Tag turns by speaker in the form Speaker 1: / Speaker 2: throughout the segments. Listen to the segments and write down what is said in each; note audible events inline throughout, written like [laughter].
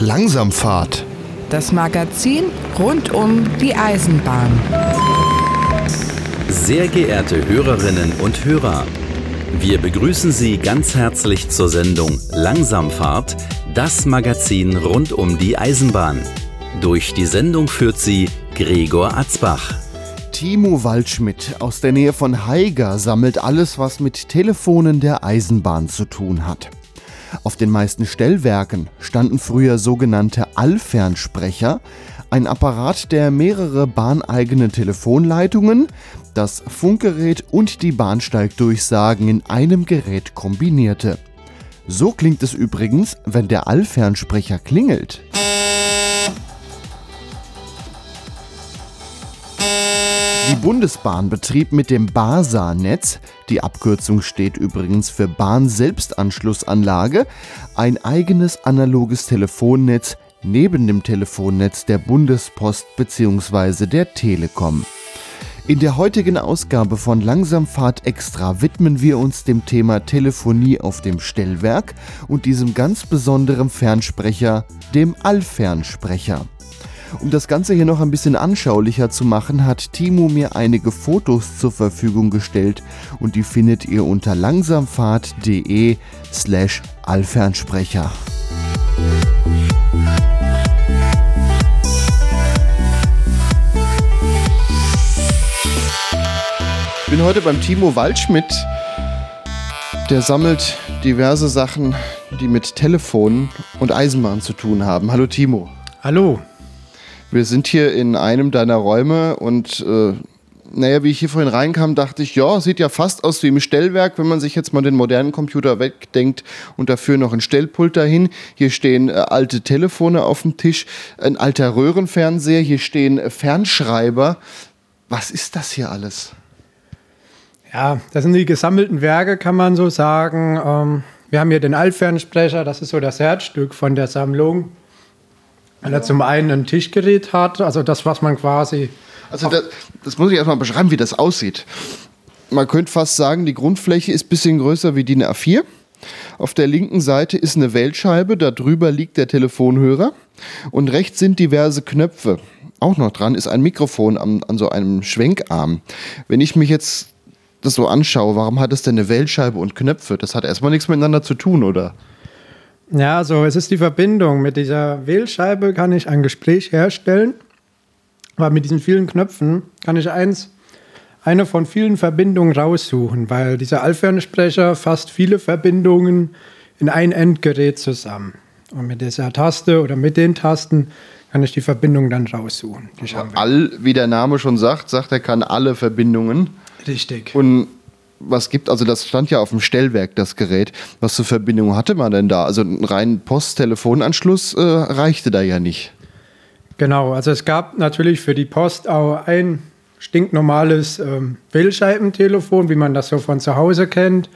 Speaker 1: Langsamfahrt.
Speaker 2: Das Magazin rund um die Eisenbahn.
Speaker 3: Sehr geehrte Hörerinnen und Hörer, wir begrüßen Sie ganz herzlich zur Sendung Langsamfahrt, das Magazin rund um die Eisenbahn. Durch die Sendung führt sie Gregor Atzbach.
Speaker 1: Timo Waldschmidt aus der Nähe von Haiger sammelt alles, was mit Telefonen der Eisenbahn zu tun hat. Auf den meisten Stellwerken standen früher sogenannte Allfernsprecher, ein Apparat, der mehrere bahneigene Telefonleitungen, das Funkgerät und die Bahnsteigdurchsagen in einem Gerät kombinierte. So klingt es übrigens, wenn der Allfernsprecher klingelt. Die Bundesbahn betrieb mit dem BASA-Netz, die Abkürzung steht übrigens für Bahn-Selbstanschlussanlage, ein eigenes analoges Telefonnetz neben dem Telefonnetz der Bundespost bzw. der Telekom. In der heutigen Ausgabe von Langsamfahrt Extra widmen wir uns dem Thema Telefonie auf dem Stellwerk und diesem ganz besonderen Fernsprecher, dem Allfernsprecher. Um das Ganze hier noch ein bisschen anschaulicher zu machen, hat Timo mir einige Fotos zur Verfügung gestellt und die findet ihr unter langsamfahrt.de slash allfernsprecher. Ich bin heute beim Timo Waldschmidt. Der sammelt diverse Sachen, die mit Telefonen und Eisenbahn zu tun haben. Hallo Timo.
Speaker 4: Hallo.
Speaker 1: Wir sind hier in einem deiner Räume und äh, naja, wie ich hier vorhin reinkam, dachte ich, ja, sieht ja fast aus wie im Stellwerk, wenn man sich jetzt mal den modernen Computer wegdenkt und dafür noch ein Stellpult dahin. Hier stehen äh, alte Telefone auf dem Tisch, ein alter Röhrenfernseher, hier stehen äh, Fernschreiber. Was ist das hier alles?
Speaker 4: Ja, das sind die gesammelten Werke, kann man so sagen. Ähm, wir haben hier den Altfernsprecher, das ist so das Herzstück von der Sammlung. Weil er zum einen ein Tischgerät hat, also das, was man quasi.
Speaker 1: Also das, das muss ich erstmal beschreiben, wie das aussieht. Man könnte fast sagen, die Grundfläche ist ein bisschen größer wie die eine A4. Auf der linken Seite ist eine Wählscheibe, darüber liegt der Telefonhörer und rechts sind diverse Knöpfe. Auch noch dran ist ein Mikrofon an, an so einem Schwenkarm. Wenn ich mich jetzt das so anschaue, warum hat es denn eine Wählscheibe und Knöpfe? Das hat erstmal nichts miteinander zu tun, oder?
Speaker 4: Ja, so, es ist die Verbindung. Mit dieser Wählscheibe kann ich ein Gespräch herstellen, aber mit diesen vielen Knöpfen kann ich eins, eine von vielen Verbindungen raussuchen, weil dieser Allfernsprecher fasst viele Verbindungen in ein Endgerät zusammen. Und mit dieser Taste oder mit den Tasten kann ich die Verbindung dann raussuchen.
Speaker 1: All, wie der Name schon sagt, sagt er kann alle Verbindungen.
Speaker 4: Richtig.
Speaker 1: Und was gibt, also das stand ja auf dem Stellwerk, das Gerät. Was für Verbindungen hatte man denn da? Also ein rein Post-Telefonanschluss äh, reichte da ja nicht.
Speaker 4: Genau, also es gab natürlich für die Post auch ein stinknormales ähm, Wählscheibentelefon, wie man das so von zu Hause kennt.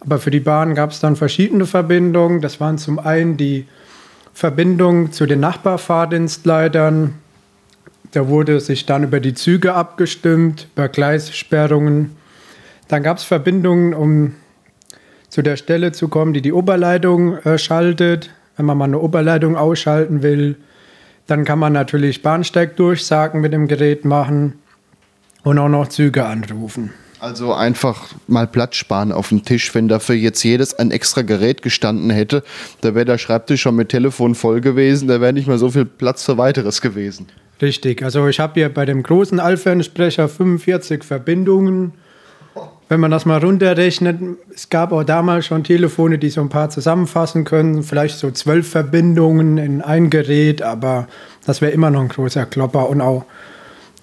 Speaker 4: Aber für die Bahn gab es dann verschiedene Verbindungen. Das waren zum einen die Verbindung zu den Nachbarfahrdienstleitern. Da wurde sich dann über die Züge abgestimmt, über Gleissperrungen. Dann gab es Verbindungen, um zu der Stelle zu kommen, die die Oberleitung äh, schaltet. Wenn man mal eine Oberleitung ausschalten will, dann kann man natürlich Bahnsteigdurchsagen mit dem Gerät machen und auch noch Züge anrufen.
Speaker 1: Also einfach mal Platz sparen auf dem Tisch. Wenn dafür jetzt jedes ein extra Gerät gestanden hätte, da wäre der Schreibtisch schon mit Telefon voll gewesen, da wäre nicht mehr so viel Platz für weiteres gewesen.
Speaker 4: Richtig, also ich habe hier bei dem großen Allfernsprecher 45 Verbindungen wenn man das mal runterrechnet, es gab auch damals schon Telefone, die so ein paar zusammenfassen können, vielleicht so zwölf Verbindungen in ein Gerät, aber das wäre immer noch ein großer Klopper und auch,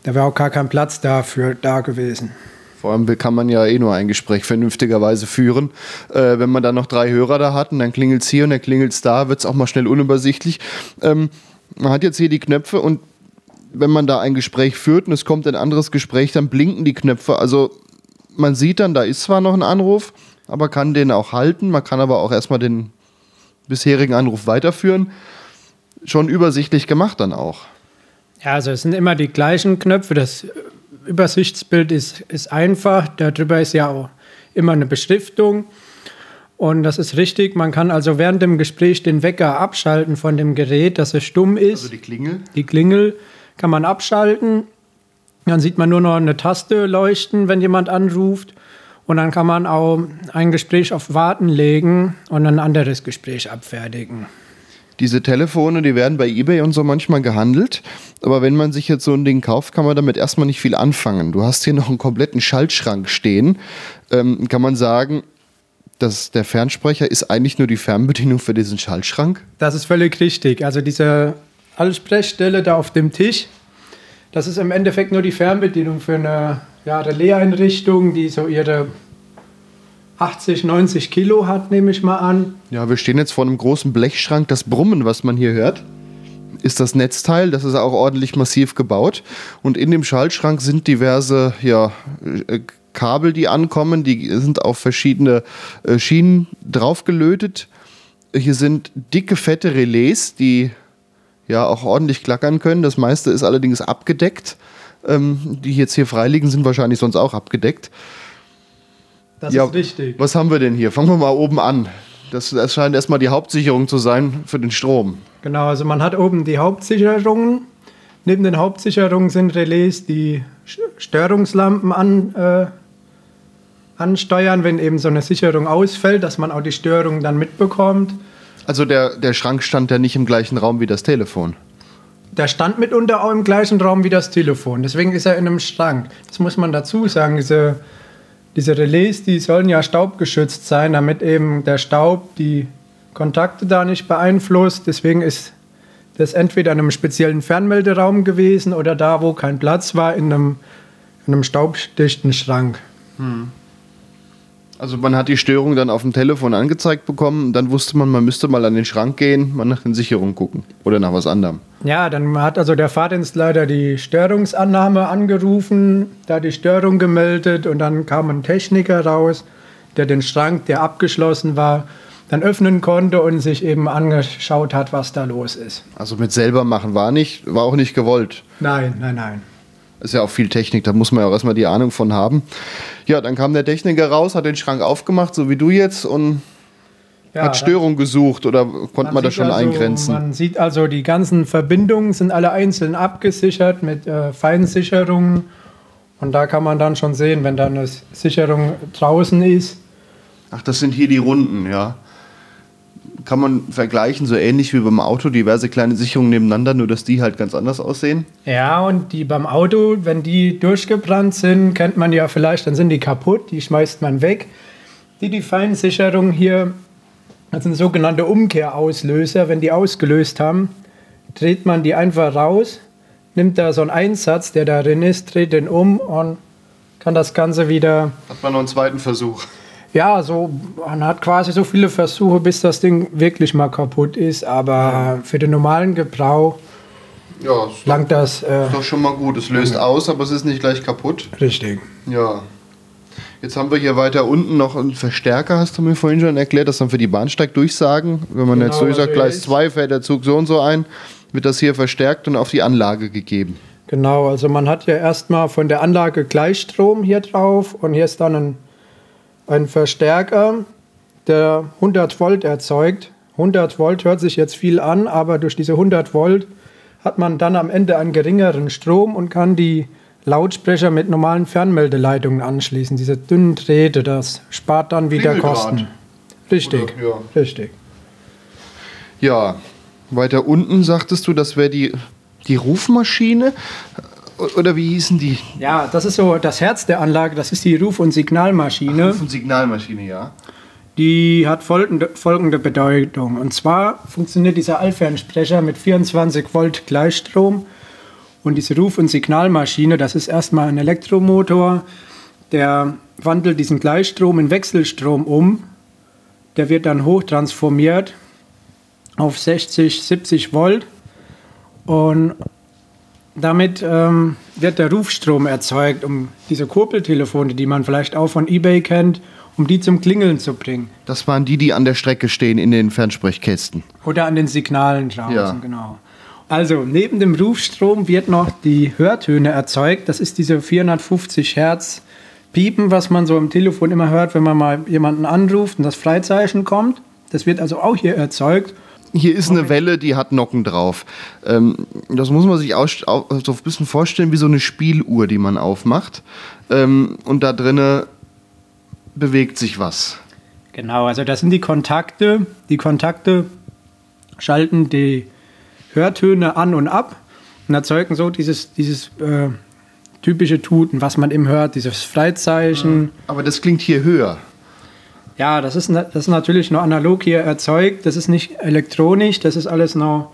Speaker 4: da wäre auch gar kein Platz dafür da gewesen.
Speaker 1: Vor allem kann man ja eh nur ein Gespräch vernünftigerweise führen. Äh, wenn man dann noch drei Hörer da hat und dann klingelt es hier und dann klingelt es da, wird es auch mal schnell unübersichtlich. Ähm, man hat jetzt hier die Knöpfe und wenn man da ein Gespräch führt und es kommt ein anderes Gespräch, dann blinken die Knöpfe. Also man sieht dann, da ist zwar noch ein Anruf, aber kann den auch halten. Man kann aber auch erstmal den bisherigen Anruf weiterführen. Schon übersichtlich gemacht dann auch.
Speaker 4: Ja, also es sind immer die gleichen Knöpfe. Das Übersichtsbild ist, ist einfach. Darüber ist ja auch immer eine Beschriftung. Und das ist richtig. Man kann also während dem Gespräch den Wecker abschalten von dem Gerät, dass es stumm ist.
Speaker 1: Also die Klingel?
Speaker 4: Die Klingel kann man abschalten. Dann sieht man nur noch eine Taste leuchten, wenn jemand anruft. Und dann kann man auch ein Gespräch auf Warten legen und ein anderes Gespräch abfertigen.
Speaker 1: Diese Telefone, die werden bei eBay und so manchmal gehandelt. Aber wenn man sich jetzt so ein Ding kauft, kann man damit erstmal nicht viel anfangen. Du hast hier noch einen kompletten Schaltschrank stehen. Ähm, kann man sagen, dass der Fernsprecher ist eigentlich nur die Fernbedienung für diesen Schaltschrank?
Speaker 4: Das ist völlig richtig. Also diese Allsprechstelle da auf dem Tisch, das ist im Endeffekt nur die Fernbedienung für eine ja, Relais-Einrichtung, die so ihre 80, 90 Kilo hat, nehme ich mal an.
Speaker 1: Ja, wir stehen jetzt vor einem großen Blechschrank. Das Brummen, was man hier hört, ist das Netzteil. Das ist auch ordentlich massiv gebaut. Und in dem Schaltschrank sind diverse ja, äh, Kabel, die ankommen. Die sind auf verschiedene äh, Schienen draufgelötet. Hier sind dicke, fette Relais, die ja auch ordentlich klackern können. Das meiste ist allerdings abgedeckt. Ähm, die jetzt hier freiliegen, sind wahrscheinlich sonst auch abgedeckt.
Speaker 4: Das ja, ist richtig.
Speaker 1: Was haben wir denn hier? Fangen wir mal oben an. Das, das scheint erstmal die Hauptsicherung zu sein für den Strom.
Speaker 4: Genau, also man hat oben die Hauptsicherungen. Neben den Hauptsicherungen sind Relais, die Störungslampen an, äh, ansteuern, wenn eben so eine Sicherung ausfällt, dass man auch die Störung dann mitbekommt.
Speaker 1: Also der, der Schrank stand ja nicht im gleichen Raum wie das Telefon.
Speaker 4: Der stand mitunter auch im gleichen Raum wie das Telefon. Deswegen ist er in einem Schrank. Das muss man dazu sagen. Diese, diese Relais, die sollen ja staubgeschützt sein, damit eben der Staub die Kontakte da nicht beeinflusst. Deswegen ist das entweder in einem speziellen Fernmelderaum gewesen oder da, wo kein Platz war, in einem, in einem staubdichten Schrank. Hm.
Speaker 1: Also man hat die Störung dann auf dem Telefon angezeigt bekommen, dann wusste man, man müsste mal an den Schrank gehen, mal nach den Sicherungen gucken oder nach was anderem.
Speaker 4: Ja, dann hat also der Fahrdienstleiter die Störungsannahme angerufen, da die Störung gemeldet und dann kam ein Techniker raus, der den Schrank, der abgeschlossen war, dann öffnen konnte und sich eben angeschaut hat, was da los ist.
Speaker 1: Also mit selber machen war nicht, war auch nicht gewollt.
Speaker 4: Nein, nein, nein.
Speaker 1: Ist ja auch viel Technik, da muss man ja auch erstmal die Ahnung von haben. Ja, dann kam der Techniker raus, hat den Schrank aufgemacht, so wie du jetzt, und ja, hat Störung gesucht oder konnte man, man das schon
Speaker 4: also,
Speaker 1: eingrenzen?
Speaker 4: Man sieht also, die ganzen Verbindungen sind alle einzeln abgesichert mit äh, Feinsicherungen. Und da kann man dann schon sehen, wenn da eine Sicherung draußen ist.
Speaker 1: Ach, das sind hier die Runden, ja kann man vergleichen, so ähnlich wie beim Auto, diverse kleine Sicherungen nebeneinander, nur dass die halt ganz anders aussehen.
Speaker 4: Ja, und die beim Auto, wenn die durchgebrannt sind, kennt man ja vielleicht, dann sind die kaputt, die schmeißt man weg. Die, die Feinsicherung hier, das sind sogenannte Umkehrauslöser, wenn die ausgelöst haben, dreht man die einfach raus, nimmt da so einen Einsatz, der darin ist, dreht den um und kann das Ganze wieder.
Speaker 1: Hat man noch einen zweiten Versuch
Speaker 4: ja, so, man hat quasi so viele Versuche, bis das Ding wirklich mal kaputt ist. Aber für den normalen Gebrauch
Speaker 1: ja,
Speaker 4: langt das.
Speaker 1: Äh, ist doch schon mal gut. Es löst aus, aber es ist nicht gleich kaputt.
Speaker 4: Richtig.
Speaker 1: Ja. Jetzt haben wir hier weiter unten noch einen Verstärker, hast du mir vorhin schon erklärt, das dann für die Bahnsteigdurchsagen. Wenn man genau, jetzt durchsagt, also Gleis 2 fährt der Zug so und so ein, wird das hier verstärkt und auf die Anlage gegeben.
Speaker 4: Genau, also man hat ja erstmal von der Anlage Gleichstrom hier drauf und hier ist dann ein ein Verstärker, der 100 Volt erzeugt. 100 Volt hört sich jetzt viel an, aber durch diese 100 Volt hat man dann am Ende einen geringeren Strom und kann die Lautsprecher mit normalen Fernmeldeleitungen anschließen. Diese dünnen Drähte, das spart dann wieder Kosten. Richtig, Oder, ja. richtig.
Speaker 1: Ja, weiter unten sagtest du, das wäre die, die Rufmaschine. Oder wie hießen die?
Speaker 4: Ja, das ist so das Herz der Anlage, das ist die Ruf- und Signalmaschine.
Speaker 1: Ach, Ruf- und Signalmaschine, ja.
Speaker 4: Die hat folgende, folgende Bedeutung. Und zwar funktioniert dieser Allfernsprecher mit 24 Volt Gleichstrom. Und diese Ruf- und Signalmaschine, das ist erstmal ein Elektromotor, der wandelt diesen Gleichstrom in Wechselstrom um. Der wird dann hochtransformiert auf 60, 70 Volt. Und damit ähm, wird der Rufstrom erzeugt, um diese Kurbeltelefone, die man vielleicht auch von eBay kennt, um die zum Klingeln zu bringen.
Speaker 1: Das waren die, die an der Strecke stehen in den Fernsprechkästen.
Speaker 4: Oder an den Signalen draußen, ja. genau. Also neben dem Rufstrom wird noch die Hörtöne erzeugt. Das ist diese 450 Hertz Piepen, was man so im Telefon immer hört, wenn man mal jemanden anruft und das Freizeichen kommt. Das wird also auch hier erzeugt.
Speaker 1: Hier ist eine Welle, die hat Nocken drauf. Ähm, das muss man sich auch, so ein bisschen vorstellen wie so eine Spieluhr, die man aufmacht. Ähm, und da drinnen bewegt sich was.
Speaker 4: Genau, also das sind die Kontakte. Die Kontakte schalten die Hörtöne an und ab und erzeugen so dieses, dieses äh, typische Tuten, was man eben hört, dieses Freizeichen.
Speaker 1: Aber das klingt hier höher.
Speaker 4: Ja, das ist, das ist natürlich nur analog hier erzeugt. Das ist nicht elektronisch, das ist alles noch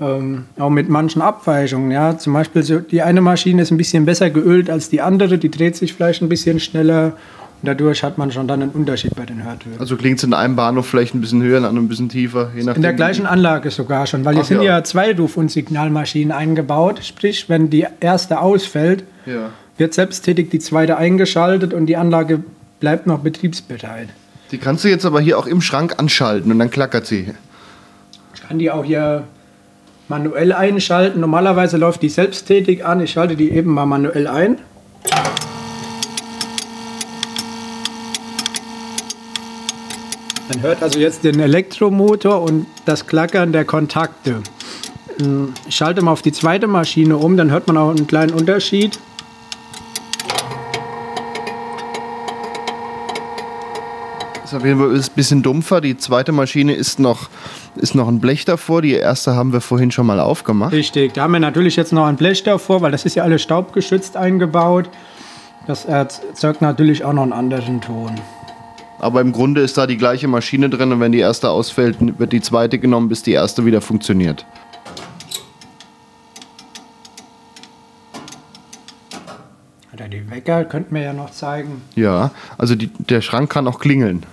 Speaker 4: ähm, auch mit manchen Abweichungen. Ja. Zum Beispiel so, die eine Maschine ist ein bisschen besser geölt als die andere, die dreht sich vielleicht ein bisschen schneller. Und dadurch hat man schon dann einen Unterschied bei den Hörtönen.
Speaker 1: Also klingt es in einem Bahnhof vielleicht ein bisschen höher, in einem ein bisschen tiefer, je nachdem.
Speaker 4: In der gleichen Anlage sogar schon, weil hier
Speaker 1: Ach
Speaker 4: sind
Speaker 1: ja.
Speaker 4: ja zwei Ruf- und Signalmaschinen eingebaut. Sprich, wenn die erste ausfällt,
Speaker 1: Ja.
Speaker 4: wird selbsttätig die zweite eingeschaltet und die Anlage bleibt noch betriebsbereit.
Speaker 1: Die kannst du jetzt aber hier auch im Schrank anschalten und dann klackert sie.
Speaker 4: Ich kann die auch hier manuell einschalten. Normalerweise läuft die selbsttätig an. Ich schalte die eben mal manuell ein. Man hört also jetzt den Elektromotor und das Klackern der Kontakte. Ich schalte mal auf die zweite Maschine um, dann hört man auch einen kleinen Unterschied.
Speaker 1: Ist auf jeden Fall ist ein bisschen dumpfer. Die zweite Maschine ist noch, ist noch ein Blech davor. Die erste haben wir vorhin schon mal aufgemacht.
Speaker 4: Richtig, da haben wir natürlich jetzt noch ein Blech davor, weil das ist ja alles staubgeschützt eingebaut. Das erzeugt natürlich auch noch einen anderen Ton.
Speaker 1: Aber im Grunde ist da die gleiche Maschine drin und wenn die erste ausfällt, wird die zweite genommen, bis die erste wieder funktioniert.
Speaker 4: Oder die Wecker könnten wir ja noch zeigen.
Speaker 1: Ja, also die, der Schrank kann auch klingeln.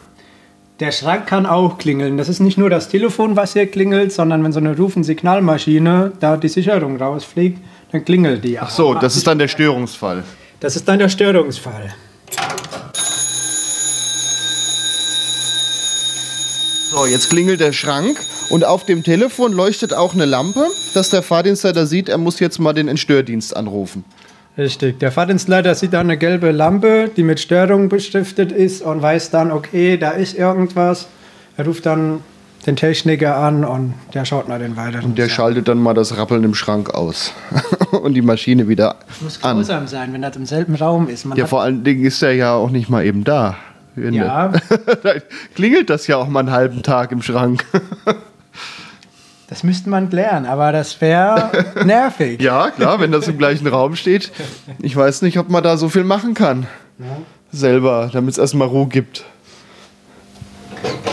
Speaker 4: Der Schrank kann auch klingeln. Das ist nicht nur das Telefon, was hier klingelt, sondern wenn so eine Ruf- und Signalmaschine da die Sicherung rausfliegt, dann klingelt die.
Speaker 1: Ach so, das ist dann der Störungsfall.
Speaker 4: Das ist dann der Störungsfall.
Speaker 1: So, jetzt klingelt der Schrank und auf dem Telefon leuchtet auch eine Lampe, dass der Fahrdienstleiter sieht, er muss jetzt mal den Entstördienst anrufen.
Speaker 4: Richtig. Der Fahrdienstleiter sieht da eine gelbe Lampe, die mit Störung beschriftet ist und weiß dann, okay, da ist irgendwas. Er ruft dann den Techniker an und der schaut mal den weiteren.
Speaker 1: Und der schaltet dann mal das Rappeln im Schrank aus [laughs] und die Maschine wieder
Speaker 4: muss
Speaker 1: an.
Speaker 4: grausam sein, wenn das im selben Raum ist. Man
Speaker 1: Ja, vor allen Dingen ist er ja auch nicht mal eben da.
Speaker 4: Ja. [laughs]
Speaker 1: da klingelt das ja auch mal einen halben Tag im Schrank. [laughs]
Speaker 4: das müsste man klären, aber das wäre [laughs] nervig.
Speaker 1: Ja, klar, wenn das im gleichen Raum steht. Ich weiß nicht, ob man da so viel machen kann. Selber, damit es erstmal Ruhe gibt.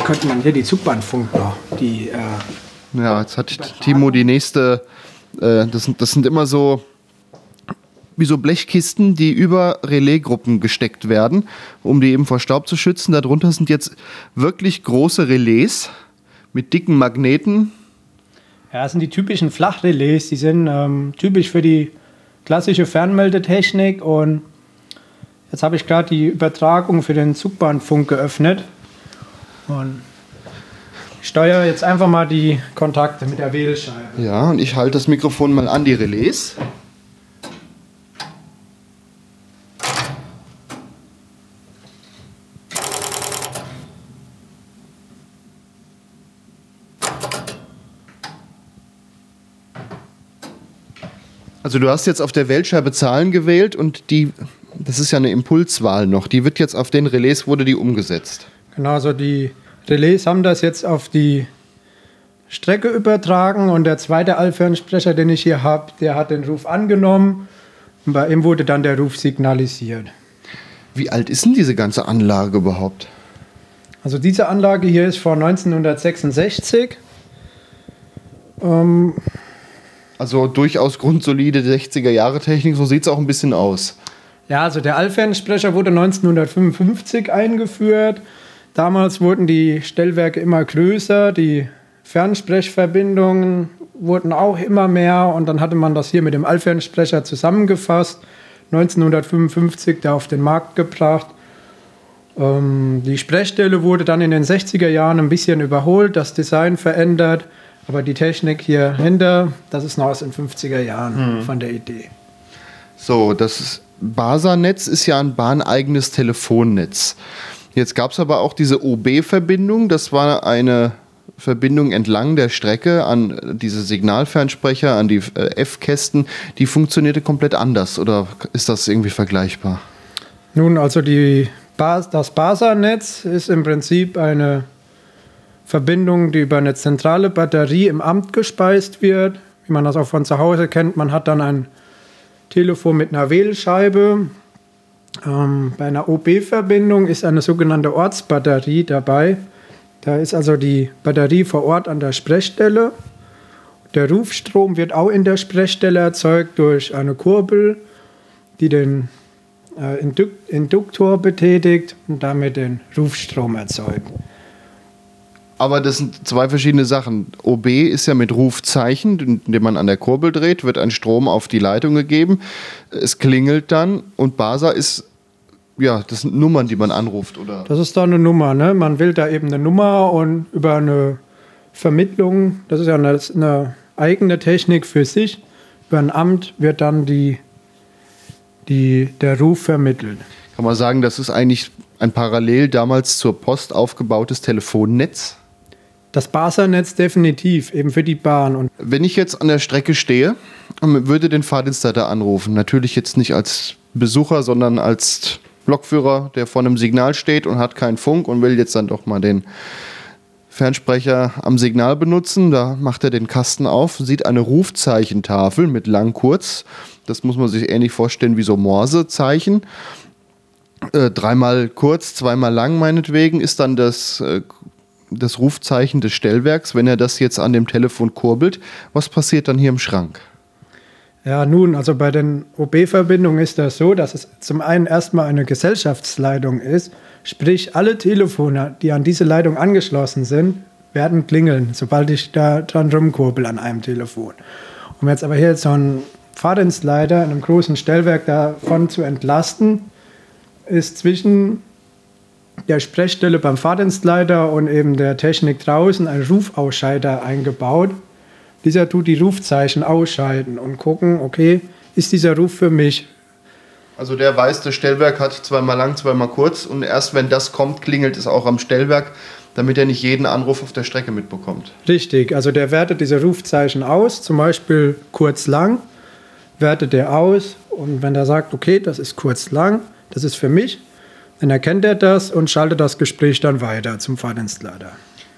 Speaker 4: Könnte man hier die Zugbandfunk noch, die äh,
Speaker 1: Ja, jetzt hat Timo die nächste. Äh, das, sind, das sind immer so wie so Blechkisten, die über Relaisgruppen gesteckt werden, um die eben vor Staub zu schützen. Darunter sind jetzt wirklich große Relais mit dicken Magneten.
Speaker 4: Ja, das sind die typischen Flachrelais. Die sind ähm, typisch für die klassische Fernmeldetechnik. Und jetzt habe ich gerade die Übertragung für den Zugbahnfunk geöffnet. Und ich steuere jetzt einfach mal die Kontakte mit der Wählscheibe.
Speaker 1: Ja, und ich halte das Mikrofon mal an die Relais. Also du hast jetzt auf der Wählscheibe Zahlen gewählt und die, das ist ja eine Impulswahl noch, die wird jetzt auf den Relais, wurde die umgesetzt.
Speaker 4: Genau, also die Relais haben das jetzt auf die Strecke übertragen und der zweite Allfernsprecher, den ich hier habe, der hat den Ruf angenommen und bei ihm wurde dann der Ruf signalisiert.
Speaker 1: Wie alt ist denn diese ganze Anlage überhaupt?
Speaker 4: Also diese Anlage hier ist von 1966. Ähm,
Speaker 1: Also durchaus grundsolide 60er Jahre Technik, so sieht es auch ein bisschen aus.
Speaker 4: ja, also der Allfernsprecher wurde 1955 eingeführt. Damals wurden die Stellwerke immer größer, die Fernsprechverbindungen wurden auch immer mehr und dann hatte man das hier mit dem Allfernsprecher zusammengefasst. 1955 da auf den Markt gebracht. Ähm, die Sprechstelle wurde dann in den 60er Jahren ein bisschen überholt, das Design verändert, aber die Technik hier hinter, das ist noch aus den 50er Jahren von der Idee.
Speaker 1: So, das BASA-Netz ist ja ein bahneigenes Telefonnetz. Jetzt gab es aber auch diese OB-Verbindung. Das war eine Verbindung entlang der Strecke an diese Signalfernsprecher, an die äh, F-Kästen. Die funktionierte komplett anders oder ist das irgendwie vergleichbar?
Speaker 4: Nun, also die Bas das BASA-Netz ist im Prinzip eine Verbindung, die über eine zentrale Batterie im Amt gespeist wird. Wie man das auch von zu Hause kennt, man hat dann ein Telefon mit einer Wählscheibe. Ähm, bei einer OB-Verbindung ist eine sogenannte Ortsbatterie dabei. Da ist also die Batterie vor Ort an der Sprechstelle. Der Rufstrom wird auch in der Sprechstelle erzeugt durch eine Kurbel, die den äh, Induktor betätigt und damit den Rufstrom erzeugt.
Speaker 1: Aber das sind zwei verschiedene Sachen. OB ist ja mit Rufzeichen, indem man an der Kurbel dreht, wird ein Strom auf die Leitung gegeben. Es klingelt dann und BASA ist ja, das sind Nummern, die man anruft, oder?
Speaker 4: Das ist da eine Nummer, ne? Man wählt da eben eine Nummer und über eine Vermittlung, das ist ja eine, eine eigene Technik für sich, über ein Amt wird dann die, die, der Ruf vermittelt.
Speaker 1: Kann man sagen, das ist eigentlich ein parallel damals zur Post aufgebautes Telefonnetz?
Speaker 4: Das Basernetz definitiv, eben für die Bahn. Und
Speaker 1: Wenn ich jetzt an der Strecke stehe und würde den Fahrdienstleiter anrufen, natürlich jetzt nicht als Besucher, sondern als Lokführer, der vor einem Signal steht und hat keinen Funk und will jetzt dann doch mal den Fernsprecher am Signal benutzen. Da macht er den Kasten auf, sieht eine Rufzeichentafel mit lang kurz. Das muss man sich ähnlich vorstellen wie so Morsezeichen. Äh, dreimal kurz, zweimal lang meinetwegen ist dann das, äh, das Rufzeichen des Stellwerks. Wenn er das jetzt an dem Telefon kurbelt, was passiert dann hier im Schrank?
Speaker 4: Ja, nun, also bei den OB-Verbindungen ist das so, dass es zum einen erstmal eine Gesellschaftsleitung ist, sprich alle Telefone, die an diese Leitung angeschlossen sind, werden klingeln, sobald ich da dran rumkurbel an einem Telefon. Um jetzt aber hier so einen Fahrdienstleiter in einem großen Stellwerk davon zu entlasten, ist zwischen der Sprechstelle beim Fahrdienstleiter und eben der Technik draußen ein Rufausscheider eingebaut, dieser tut die Rufzeichen ausschalten und gucken, okay, ist dieser Ruf für mich?
Speaker 1: Also der weiß, das Stellwerk hat zweimal lang, zweimal kurz und erst wenn das kommt, klingelt es auch am Stellwerk, damit er nicht jeden Anruf auf der Strecke mitbekommt.
Speaker 4: Richtig, also der wertet diese Rufzeichen aus, zum Beispiel kurz lang, wertet er aus und wenn er sagt, okay, das ist kurz lang, das ist für mich, dann erkennt er das und schaltet das Gespräch dann weiter zum Fahrdienstleiter.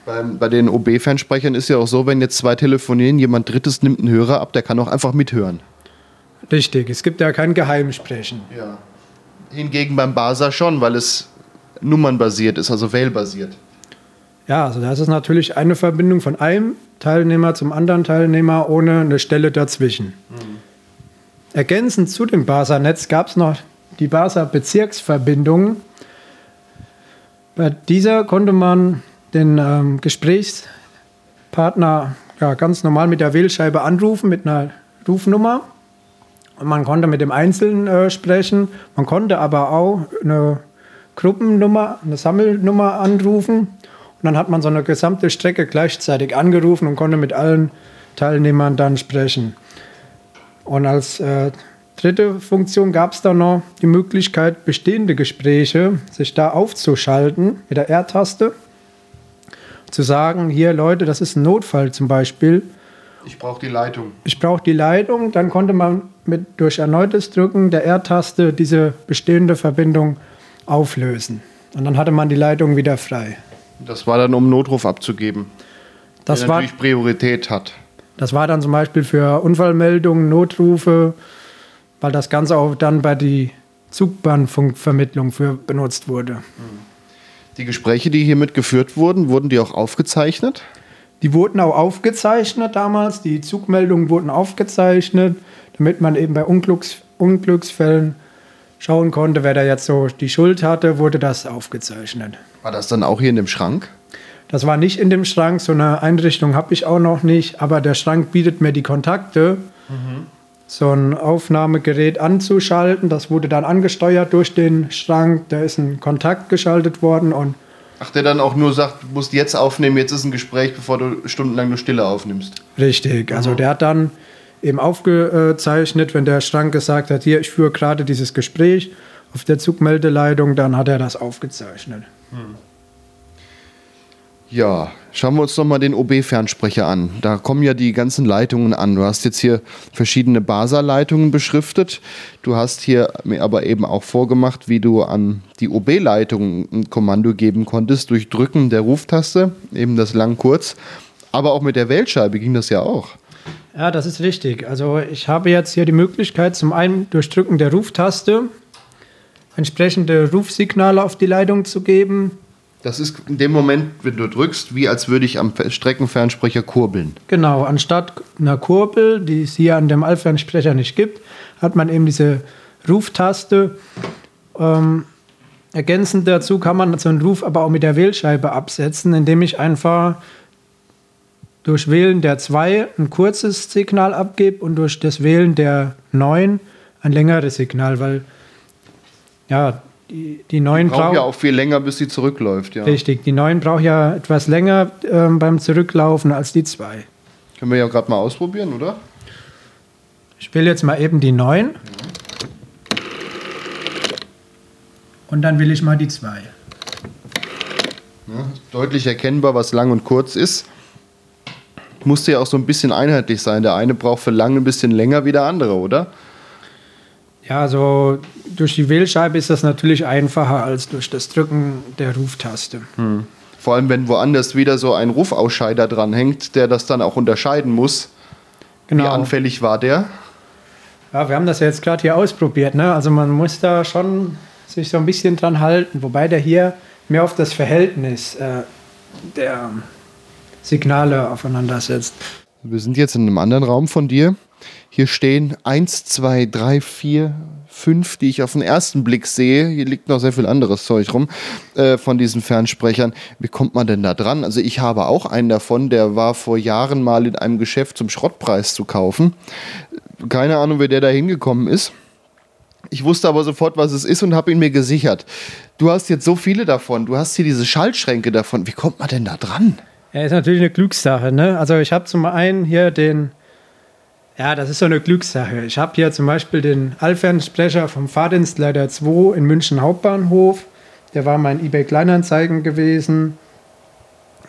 Speaker 1: Bei, bei den OB-Fernsprechern ist ja auch so, wenn jetzt zwei telefonieren, jemand Drittes nimmt einen Hörer ab, der kann auch einfach mithören.
Speaker 4: Richtig, es gibt ja kein Geheimsprechen.
Speaker 1: Ja. Hingegen beim BASA schon, weil es nummernbasiert ist, also wählbasiert.
Speaker 4: Ja, also das ist natürlich eine Verbindung von einem Teilnehmer zum anderen Teilnehmer ohne eine Stelle dazwischen. Mhm. Ergänzend zu dem BASA-Netz gab es noch die BASA-Bezirksverbindung. Bei dieser konnte man den ähm, Gesprächspartner ja, ganz normal mit der Wählscheibe anrufen, mit einer Rufnummer. Und man konnte mit dem Einzelnen äh, sprechen. Man konnte aber auch eine Gruppennummer, eine Sammelnummer anrufen. Und dann hat man so eine gesamte Strecke gleichzeitig angerufen und konnte mit allen Teilnehmern dann sprechen. Und als äh, dritte Funktion gab es dann noch die Möglichkeit, bestehende Gespräche sich da aufzuschalten mit der R-Taste zu sagen, hier Leute, das ist ein Notfall zum Beispiel.
Speaker 1: Ich brauche die Leitung.
Speaker 4: Ich brauche die Leitung. Dann konnte man mit, durch erneutes Drücken der R-Taste diese bestehende Verbindung auflösen. Und dann hatte man die Leitung wieder frei.
Speaker 1: Das war dann, um Notruf abzugeben. Das der war, natürlich Priorität hat.
Speaker 4: Das war dann zum Beispiel für Unfallmeldungen, Notrufe, weil das Ganze auch dann bei die Zugbahnfunkvermittlung für benutzt wurde. Mhm.
Speaker 1: Die Gespräche, die hiermit geführt wurden, wurden die auch aufgezeichnet?
Speaker 4: Die wurden auch aufgezeichnet damals. Die Zugmeldungen wurden aufgezeichnet, damit man eben bei Unglücks Unglücksfällen schauen konnte, wer da jetzt so die Schuld hatte, wurde das aufgezeichnet.
Speaker 1: War das dann auch hier in dem Schrank?
Speaker 4: Das war nicht in dem Schrank, so eine Einrichtung habe ich auch noch nicht, aber der Schrank bietet mir die Kontakte. Mhm so ein Aufnahmegerät anzuschalten. Das wurde dann angesteuert durch den Schrank. Da ist ein Kontakt geschaltet worden und
Speaker 1: Ach, der dann auch nur sagt, du musst jetzt aufnehmen, jetzt ist ein Gespräch, bevor du stundenlang nur Stille aufnimmst.
Speaker 4: Richtig, also mhm. der hat dann eben aufgezeichnet. Wenn der Schrank gesagt hat, hier, ich führe gerade dieses Gespräch auf der Zugmeldeleitung, dann hat er das aufgezeichnet. Hm.
Speaker 1: Ja, schauen wir uns doch mal den OB-Fernsprecher an. Da kommen ja die ganzen Leitungen an. Du hast jetzt hier verschiedene BASA-Leitungen beschriftet. Du hast hier mir aber eben auch vorgemacht, wie du an die OB-Leitung ein Kommando geben konntest durch Drücken der Ruftaste, eben das lang-kurz. Aber auch mit der Wählscheibe ging das ja auch.
Speaker 4: Ja, das ist richtig. Also ich habe jetzt hier die Möglichkeit, zum einen durch Drücken der Ruftaste entsprechende Rufsignale auf die Leitung zu geben
Speaker 1: das ist in dem Moment, wenn du drückst, wie als würde ich am Streckenfernsprecher kurbeln.
Speaker 4: Genau, anstatt einer Kurbel, die es hier an dem Allfernsprecher nicht gibt, hat man eben diese Ruftaste. Ähm, ergänzend dazu kann man so einen Ruf aber auch mit der Wählscheibe absetzen, indem ich einfach durch Wählen der 2 ein kurzes Signal abgebe und durch das Wählen der 9 ein längeres Signal, weil ja, die, die neuen
Speaker 1: brauchen brauch, ja auch viel länger, bis sie zurückläuft. Ja.
Speaker 4: Richtig, die neuen brauchen ja etwas länger ähm, beim Zurücklaufen als die zwei.
Speaker 1: Können wir ja gerade mal ausprobieren, oder?
Speaker 4: Ich will jetzt mal eben die neun. Ja. Und dann will ich mal die zwei.
Speaker 1: Ja, deutlich erkennbar, was lang und kurz ist. Musste ja auch so ein bisschen einheitlich sein. Der eine braucht für lang ein bisschen länger wie der andere, oder?
Speaker 4: Ja, also durch die Wählscheibe ist das natürlich einfacher als durch das Drücken der Ruftaste. Hm.
Speaker 1: Vor allem, wenn woanders wieder so ein Rufausscheider dranhängt, der das dann auch unterscheiden muss. Genau. Wie anfällig war der?
Speaker 4: Ja, wir haben das ja jetzt gerade hier ausprobiert. Ne? Also man muss da schon sich so ein bisschen dran halten, wobei der hier mehr auf das Verhältnis äh, der Signale aufeinander setzt.
Speaker 1: Wir sind jetzt in einem anderen Raum von dir. Hier stehen 1, 2, 3, 4, 5, die ich auf den ersten Blick sehe. Hier liegt noch sehr viel anderes Zeug rum äh, von diesen Fernsprechern. Wie kommt man denn da dran? Also ich habe auch einen davon, der war vor Jahren mal in einem Geschäft zum Schrottpreis zu kaufen. Keine Ahnung, wie der da hingekommen ist. Ich wusste aber sofort, was es ist und habe ihn mir gesichert. Du hast jetzt so viele davon. Du hast hier diese Schaltschränke davon. Wie kommt man denn da dran?
Speaker 4: Ja, ist natürlich eine Glückssache. Ne? Also ich habe zum einen hier den ja, das ist so eine Glückssache. Ich habe hier zum Beispiel den Allfernsprecher vom Fahrdienstleiter 2 in München Hauptbahnhof. Der war mein eBay Kleinanzeigen gewesen.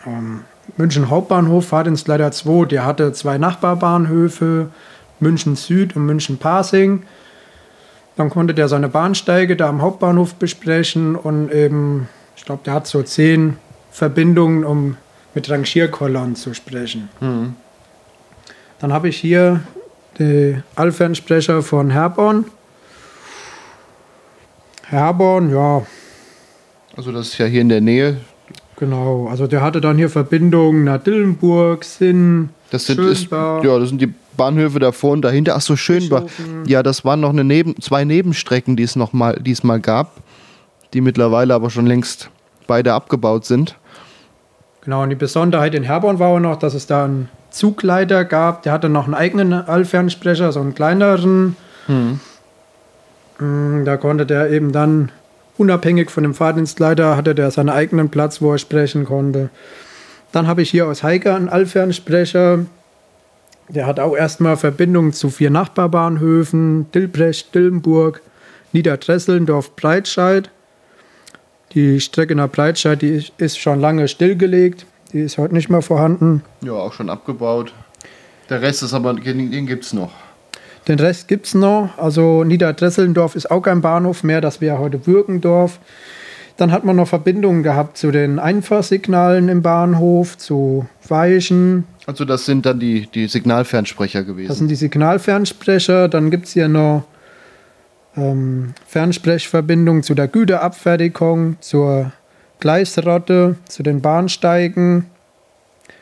Speaker 4: Ähm, München Hauptbahnhof, Fahrdienstleiter 2, der hatte zwei Nachbarbahnhöfe, München Süd und München Pasing. Dann konnte der seine Bahnsteige da am Hauptbahnhof besprechen und eben, ich glaube, der hat so zehn Verbindungen, um mit Rangierkolonnen zu sprechen. Mhm. Dann habe ich hier den Allfernsprecher von Herborn. Herborn, ja.
Speaker 1: Also das ist ja hier in der Nähe.
Speaker 4: Genau, also der hatte dann hier Verbindungen nach Dillenburg, Sinn,
Speaker 1: das sind, ist, ja, das sind die Bahnhöfe davor und dahinter. Ach so, Schönbach. Ja, das waren noch eine Neben, zwei Nebenstrecken, die es noch mal, die es mal gab, die mittlerweile aber schon längst beide abgebaut sind.
Speaker 4: Genau, und die Besonderheit in Herborn war auch noch, dass es da einen Zugleiter gab. Der hatte noch einen eigenen Allfernsprecher, so einen kleineren. Hm. Mm, da konnte der eben dann, unabhängig von dem Fahrdienstleiter, hatte der seinen eigenen Platz, wo er sprechen konnte. Dann habe ich hier aus Heiger einen Allfernsprecher. Der hat auch erstmal Verbindungen zu vier Nachbarbahnhöfen: Dilbrecht, Dillenburg, Niederdresselndorf, Breitscheid. Die Strecke nach Breitscheid die ist schon lange stillgelegt. Die ist heute nicht mehr vorhanden.
Speaker 1: Ja, auch schon abgebaut. Der Rest ist aber, den gibt es noch.
Speaker 4: Den Rest gibt es noch. Also Niederdresselndorf ist auch kein Bahnhof mehr, das wäre heute Bürgendorf. Dann hat man noch Verbindungen gehabt zu den Einfahrsignalen im Bahnhof, zu Weichen.
Speaker 1: Also das sind dann die, die Signalfernsprecher gewesen.
Speaker 4: Das sind die Signalfernsprecher. Dann gibt es hier noch ähm, Fernsprechverbindungen zu der Güterabfertigung, zur Gleisrotte zu den Bahnsteigen,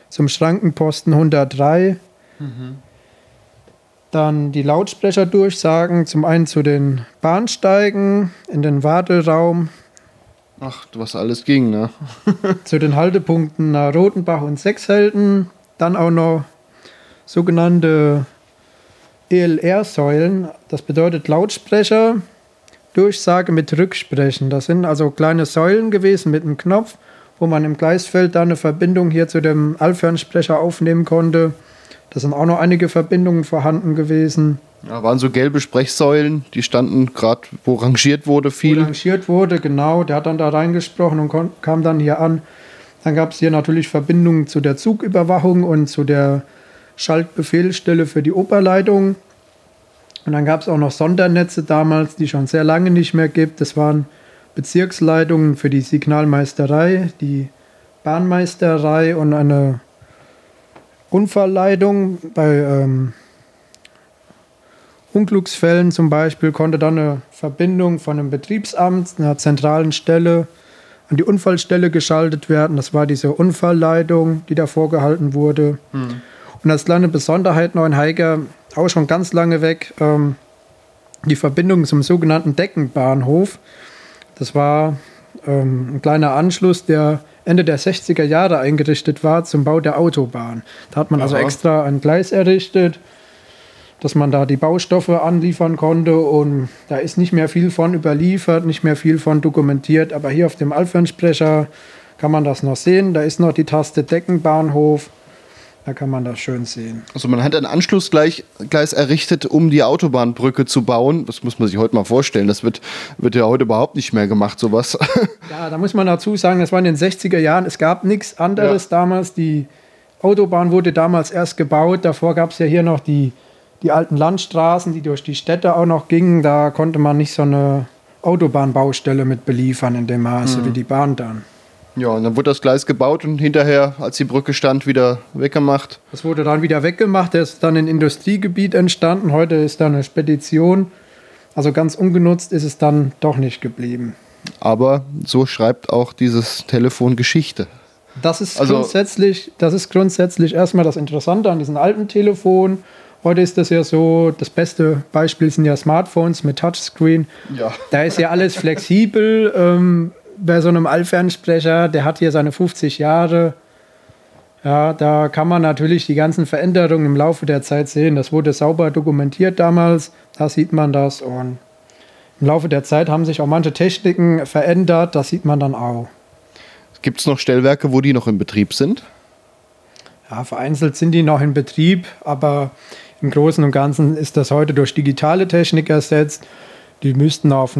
Speaker 4: zum Schrankenposten 103. Mhm. Dann die Lautsprecherdurchsagen, zum einen zu den Bahnsteigen, in den Warteraum.
Speaker 1: Ach, was alles ging, ne? [laughs]
Speaker 4: zu den Haltepunkten nach Rotenbach und Sechshelden. Dann auch noch sogenannte ELR-Säulen. Das bedeutet Lautsprecher, Durchsage mit Rücksprechen. Das sind also kleine Säulen gewesen mit einem Knopf, wo man im Gleisfeld dann eine Verbindung hier zu dem Allfernsprecher aufnehmen konnte. Da sind auch noch einige Verbindungen vorhanden gewesen.
Speaker 1: Ja, waren so gelbe Sprechsäulen, die standen gerade, wo rangiert wurde viel.
Speaker 4: Wo rangiert wurde, genau. Der hat dann da reingesprochen und kam dann hier an. Dann gab es hier natürlich Verbindungen zu der Zugüberwachung und zu der Schaltbefehlsstelle für die Oberleitung. Und dann gab es auch noch Sondernetze damals, die schon sehr lange nicht mehr gibt. Das waren Bezirksleitungen für die Signalmeisterei, die Bahnmeisterei und eine Unfallleitung bei ähm, Unglücksfällen zum Beispiel konnte dann eine Verbindung von einem Betriebsamt, einer zentralen Stelle, an die Unfallstelle geschaltet werden. Das war diese Unfallleitung, die da vorgehalten wurde. Mhm. Und als kleine Besonderheit noch in Heiger, auch schon ganz lange weg, ähm, die Verbindung zum sogenannten Deckenbahnhof. Das war ähm, ein kleiner Anschluss, der Ende der 60er Jahre eingerichtet war zum Bau der Autobahn. Da hat man also Aha. also extra ein Gleis errichtet dass man da die Baustoffe anliefern konnte und da ist nicht mehr viel von überliefert, nicht mehr viel von dokumentiert, aber hier auf dem Alfernsprecher kann man das noch sehen. Da ist noch die Taste Deckenbahnhof. Da kann man das schön sehen.
Speaker 1: Also man hat ein Anschlussgleis errichtet, um die Autobahnbrücke zu bauen. Das muss man sich heute mal vorstellen. Das wird, wird ja heute überhaupt nicht mehr gemacht, sowas. [laughs]
Speaker 4: Ja, da muss man dazu sagen, das war in den 60er Jahren. Es gab nichts anderes ja. damals. Die Autobahn wurde damals erst gebaut. Davor gab es ja hier noch die die alten Landstraßen, die durch die Städte auch noch gingen, da konnte man nicht so eine Autobahnbaustelle mit beliefern in dem Maße mhm. wie die Bahn dann.
Speaker 1: Ja, und dann wurde das Gleis gebaut und hinterher, als die Brücke stand, wieder weggemacht.
Speaker 4: Das wurde dann wieder weggemacht. Da ist dann ein Industriegebiet entstanden. Heute ist da eine Spedition. Also ganz ungenutzt ist es dann doch nicht geblieben.
Speaker 1: Aber so schreibt auch dieses Telefon Geschichte.
Speaker 4: Das ist, also, grundsätzlich, das ist grundsätzlich erstmal das Interessante an diesen alten Telefonen. Heute ist das ja so, das beste Beispiel sind ja Smartphones mit Touchscreen. Ja. Da ist ja alles flexibel. Ähm, bei so einem Allfernsprecher, der hat hier seine 50 Jahre. Ja, da kann man natürlich die ganzen Veränderungen im Laufe der Zeit sehen. Das wurde sauber dokumentiert damals. Da sieht man das. Und im Laufe der Zeit haben sich auch manche Techniken verändert. Das sieht man dann auch.
Speaker 1: Gibt es noch Stellwerke, wo die noch in Betrieb sind?
Speaker 4: Ja, vereinzelt sind die noch in Betrieb, aber im Großen und Ganzen ist das heute durch digitale Technik ersetzt. Die müssten auf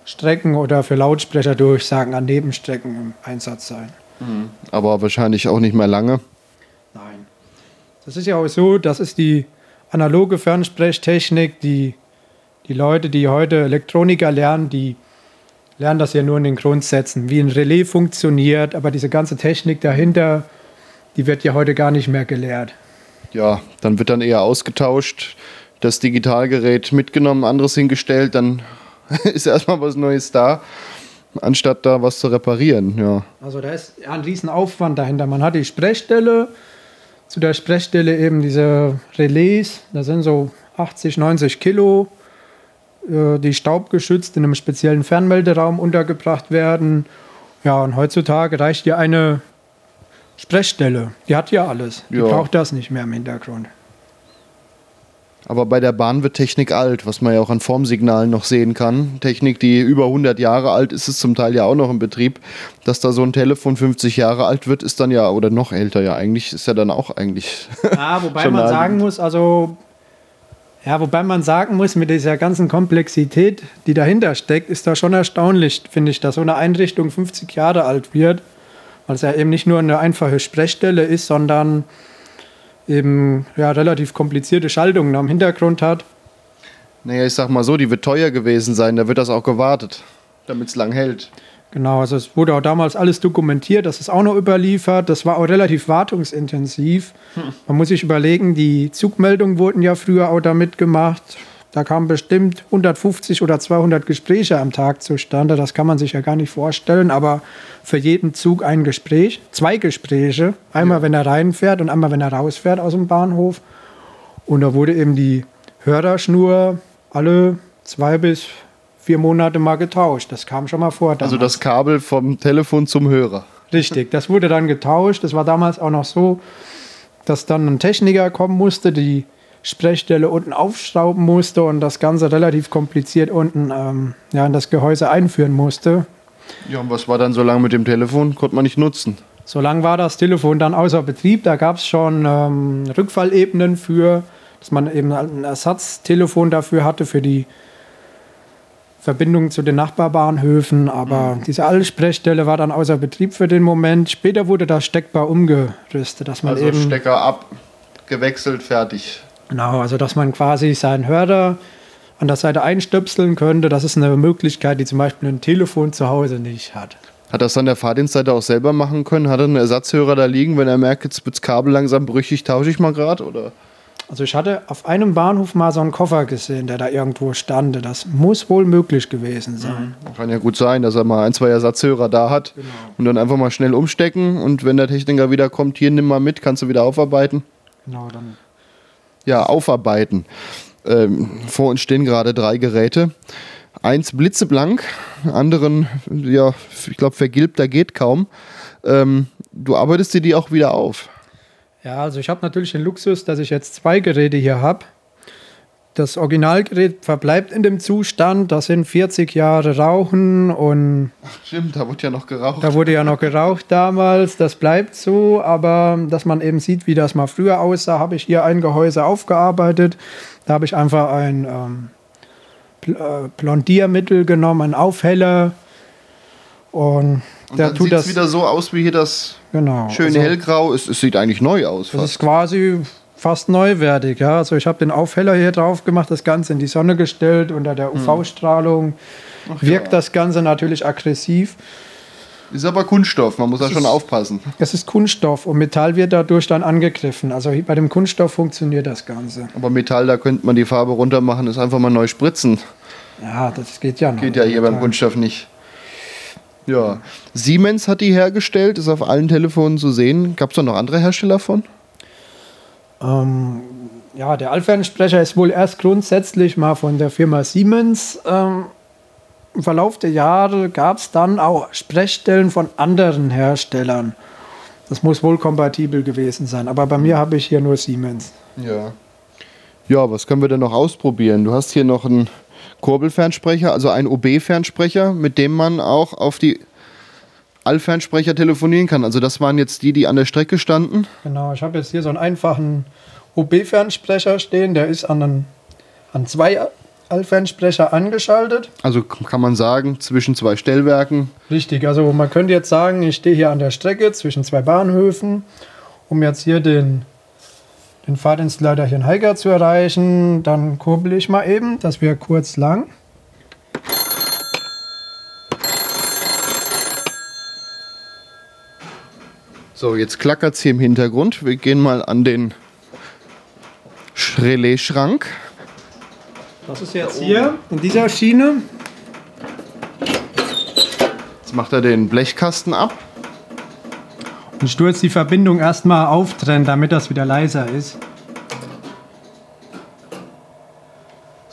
Speaker 4: Nebenstrecken oder für Lautsprecherdurchsagen an Nebenstrecken im Einsatz sein.
Speaker 1: Mhm. Aber wahrscheinlich auch nicht mehr lange.
Speaker 4: Nein. Das ist ja auch so, das ist die analoge Fernsprechtechnik. Die, die Leute, die heute Elektroniker lernen, die lernen das ja nur in den Grundsätzen, wie ein Relais funktioniert. Aber diese ganze Technik dahinter, die wird ja heute gar nicht mehr gelehrt
Speaker 1: ja, dann wird dann eher ausgetauscht, das Digitalgerät mitgenommen, anderes hingestellt, dann [laughs] ist erstmal was Neues da, anstatt da was zu reparieren. Ja.
Speaker 4: Also da ist ein riesen Aufwand dahinter. Man hat die Sprechstelle, zu der Sprechstelle eben diese Relais, da sind so 80, 90 Kilo, äh, die staubgeschützt in einem speziellen Fernmelderaum untergebracht werden. Ja, und heutzutage reicht ja eine Sprechstelle, die hat ja alles. Die ja. braucht das nicht mehr im Hintergrund.
Speaker 1: Aber bei der Bahn wird Technik alt, was man ja auch an Formsignalen noch sehen kann. Technik, die über 100 Jahre alt ist, ist zum Teil ja auch noch im Betrieb. Dass da so ein Telefon 50 Jahre alt wird, ist dann ja, oder noch älter ja eigentlich, ist ja dann auch eigentlich.
Speaker 4: Ja, [laughs] wobei man sagen muss, also, ja, wobei man sagen muss, mit dieser ganzen Komplexität, die dahinter steckt, ist da schon erstaunlich, finde ich, dass so eine Einrichtung 50 Jahre alt wird weil es ja eben nicht nur eine einfache Sprechstelle ist, sondern eben ja, relativ komplizierte Schaltungen am Hintergrund hat.
Speaker 1: Naja, ich sag mal so, die wird teuer gewesen sein, da wird das auch gewartet, damit es lang hält.
Speaker 4: Genau, also es wurde auch damals alles dokumentiert, das ist auch noch überliefert, das war auch relativ wartungsintensiv. Hm. Man muss sich überlegen, die Zugmeldungen wurden ja früher auch damit gemacht. Da kamen bestimmt 150 oder 200 Gespräche am Tag zustande. Das kann man sich ja gar nicht vorstellen. Aber für jeden Zug ein Gespräch, zwei Gespräche. Einmal, ja. wenn er reinfährt und einmal, wenn er rausfährt aus dem Bahnhof. Und da wurde eben die Hörerschnur alle zwei bis vier Monate mal getauscht. Das kam schon mal vor.
Speaker 1: Damals. Also das Kabel vom Telefon zum Hörer.
Speaker 4: Richtig, das wurde dann getauscht. Das war damals auch noch so, dass dann ein Techniker kommen musste, die Sprechstelle unten aufschrauben musste und das Ganze relativ kompliziert unten ähm, ja, in das Gehäuse einführen musste.
Speaker 1: Ja, und was war dann so lange mit dem Telefon? Konnte man nicht nutzen?
Speaker 4: So lange war das Telefon dann außer Betrieb. Da gab es schon ähm, Rückfallebenen für, dass man eben ein Ersatztelefon dafür hatte, für die Verbindung zu den Nachbarbahnhöfen. Aber mhm. diese Allsprechstelle war dann außer Betrieb für den Moment. Später wurde das steckbar umgerüstet, dass man
Speaker 1: also
Speaker 4: eben.
Speaker 1: Stecker ab, gewechselt, fertig.
Speaker 4: Genau, also dass man quasi seinen Hörer an der Seite einstöpseln könnte. Das ist eine Möglichkeit, die zum Beispiel ein Telefon zu Hause nicht hat.
Speaker 1: Hat das dann der Fahrdienstleiter auch selber machen können? Hat er einen Ersatzhörer da liegen, wenn er merkt, jetzt wird das Kabel langsam brüchig, tausche ich mal gerade? Oder?
Speaker 4: Also ich hatte auf einem Bahnhof mal so einen Koffer gesehen, der da irgendwo stand. Das muss wohl möglich gewesen sein.
Speaker 1: Mhm. Kann ja gut sein, dass er mal ein, zwei Ersatzhörer da hat genau. und dann einfach mal schnell umstecken und wenn der Techniker wieder kommt, hier nimm mal mit, kannst du wieder aufarbeiten. Genau, dann. Ja, aufarbeiten. Ähm, vor uns stehen gerade drei Geräte. Eins blitzeblank, anderen, ja, ich glaube, vergilbter geht kaum. Ähm, du arbeitest dir die auch wieder auf.
Speaker 4: Ja, also ich habe natürlich den Luxus, dass ich jetzt zwei Geräte hier habe. Das Originalgerät verbleibt in dem Zustand, das sind 40 Jahre Rauchen und.
Speaker 1: Ach, stimmt, da wurde ja noch geraucht.
Speaker 4: Da wurde ja noch geraucht damals, das bleibt so, aber dass man eben sieht, wie das mal früher aussah, habe ich hier ein Gehäuse aufgearbeitet. Da habe ich einfach ein ähm, äh, Blondiermittel genommen, ein Aufheller. Und,
Speaker 1: und der tut das wieder so aus wie hier das genau, schöne also, hellgrau. Es, es, sieht eigentlich neu aus.
Speaker 4: Fast. Das ist quasi fast neuwertig. Ja? Also ich habe den Aufheller hier drauf gemacht, das Ganze in die Sonne gestellt unter der hm. UV-Strahlung. Wirkt ja. das Ganze natürlich aggressiv.
Speaker 1: Ist aber Kunststoff, man muss da schon aufpassen.
Speaker 4: Es ist Kunststoff und Metall wird dadurch dann angegriffen. Also bei dem Kunststoff funktioniert das Ganze.
Speaker 1: Aber Metall, da könnte man die Farbe runter machen, ist einfach mal neu spritzen.
Speaker 4: Ja, das geht ja
Speaker 1: noch. Geht ja hier beim Kunststoff nicht. Ja. Siemens hat die hergestellt, ist auf allen Telefonen zu sehen. Gab es da noch andere Hersteller von?
Speaker 4: Ähm, ja, der Allfernsprecher ist wohl erst grundsätzlich mal von der Firma Siemens ähm, im Verlauf der Jahre gab es dann auch Sprechstellen von anderen Herstellern. Das muss wohl kompatibel gewesen sein. Aber bei mir habe ich hier nur Siemens.
Speaker 1: Ja. Ja, was können wir denn noch ausprobieren? Du hast hier noch einen Kurbelfernsprecher, also einen OB-Fernsprecher, mit dem man auch auf die Allfernsprecher telefonieren kann. Also das waren jetzt die, die an der Strecke standen.
Speaker 4: Genau, ich habe jetzt hier so einen einfachen OB-Fernsprecher stehen, der ist an, einen, an zwei Allfernsprecher angeschaltet.
Speaker 1: Also kann man sagen, zwischen zwei Stellwerken.
Speaker 4: Richtig, also man könnte jetzt sagen, ich stehe hier an der Strecke zwischen zwei Bahnhöfen, um jetzt hier den, den Fahrdienstleiter hier in Heiger zu erreichen. Dann kurbel ich mal eben, das wäre kurz lang.
Speaker 1: So, jetzt klackert es hier im Hintergrund. Wir gehen mal an den Relais-Schrank.
Speaker 4: Das ist jetzt hier in dieser Schiene.
Speaker 1: Jetzt macht er den Blechkasten ab.
Speaker 4: Und stürzt die Verbindung erstmal auftrennen, damit das wieder leiser ist.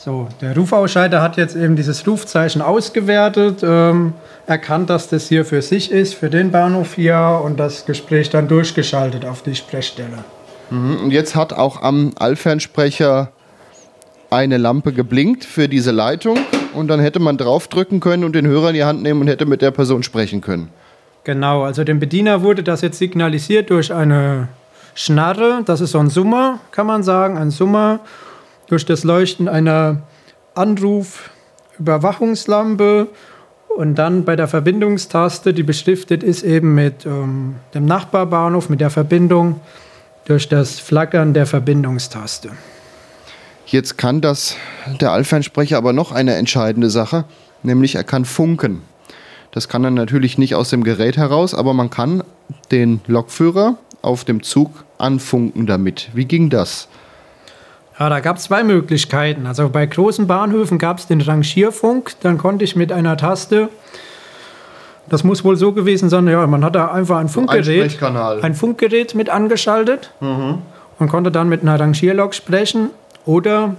Speaker 4: So, der Rufausschalter hat jetzt eben dieses Rufzeichen ausgewertet, ähm, erkannt, dass das hier für sich ist, für den Bahnhof hier und das Gespräch dann durchgeschaltet auf die Sprechstelle.
Speaker 1: Mhm, und jetzt hat auch am Allfernsprecher eine Lampe geblinkt für diese Leitung und dann hätte man draufdrücken können und den Hörer in die Hand nehmen und hätte mit der Person sprechen können.
Speaker 4: Genau, also dem Bediener wurde das jetzt signalisiert durch eine Schnarre, das ist so ein Summer, kann man sagen, ein Summer, durch das Leuchten einer Anruf-Überwachungslampe und dann bei der Verbindungstaste, die beschriftet ist eben mit ähm, dem Nachbarbahnhof, mit der Verbindung, durch das Flackern der Verbindungstaste.
Speaker 1: Jetzt kann das der Allfernsprecher aber noch eine entscheidende Sache, nämlich er kann funken. Das kann er natürlich nicht aus dem Gerät heraus, aber man kann den Lokführer auf dem Zug anfunken damit. Wie ging das?
Speaker 4: Ja, da gab es zwei Möglichkeiten. Also bei großen Bahnhöfen gab es den Rangierfunk. Dann konnte ich mit einer Taste, das muss wohl so gewesen sein, ja, man hat da einfach ein Funkgerät, ein, ein Funkgerät mit angeschaltet mhm. und konnte dann mit einer Rangierlok sprechen. Oder,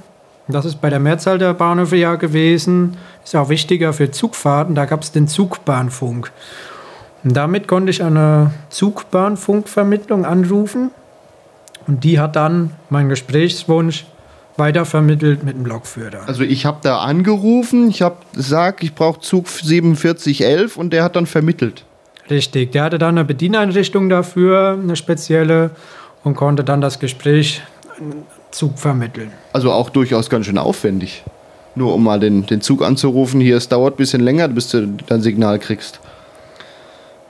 Speaker 4: das ist bei der Mehrzahl der Bahnhöfe ja gewesen, ist auch wichtiger für Zugfahrten, da gab es den Zugbahnfunk. Und damit konnte ich eine Zugbahnfunkvermittlung anrufen und die hat dann meinen Gesprächswunsch weitervermittelt mit dem Lokführer.
Speaker 1: Also ich habe da angerufen, ich habe gesagt, ich brauche Zug 4711 und der hat dann vermittelt.
Speaker 4: Richtig, der hatte dann eine Bedieneinrichtung dafür, eine spezielle, und konnte dann das Gespräch Zug vermitteln.
Speaker 1: Also auch durchaus ganz schön aufwendig. Nur um mal den, den Zug anzurufen, hier, es dauert ein bisschen länger, bis du dein Signal kriegst.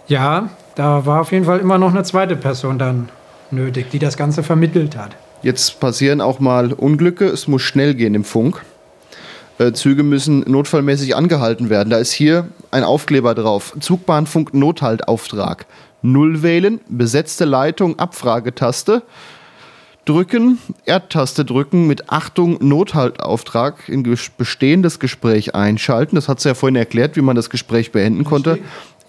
Speaker 4: Ja, da war auf jeden Fall immer noch eine zweite Person dann nötig, die das Ganze vermittelt hat.
Speaker 1: Jetzt passieren auch mal Unglücke, es muss schnell gehen im Funk. Äh, Züge müssen notfallmäßig angehalten werden. Da ist hier ein Aufkleber drauf. Zugbahnfunk Nothaltauftrag. Null wählen, besetzte Leitung, Abfragetaste. Drücken, Erdtaste drücken, mit Achtung Nothaltauftrag in ges bestehendes Gespräch einschalten. Das hat sie ja vorhin erklärt, wie man das Gespräch beenden konnte.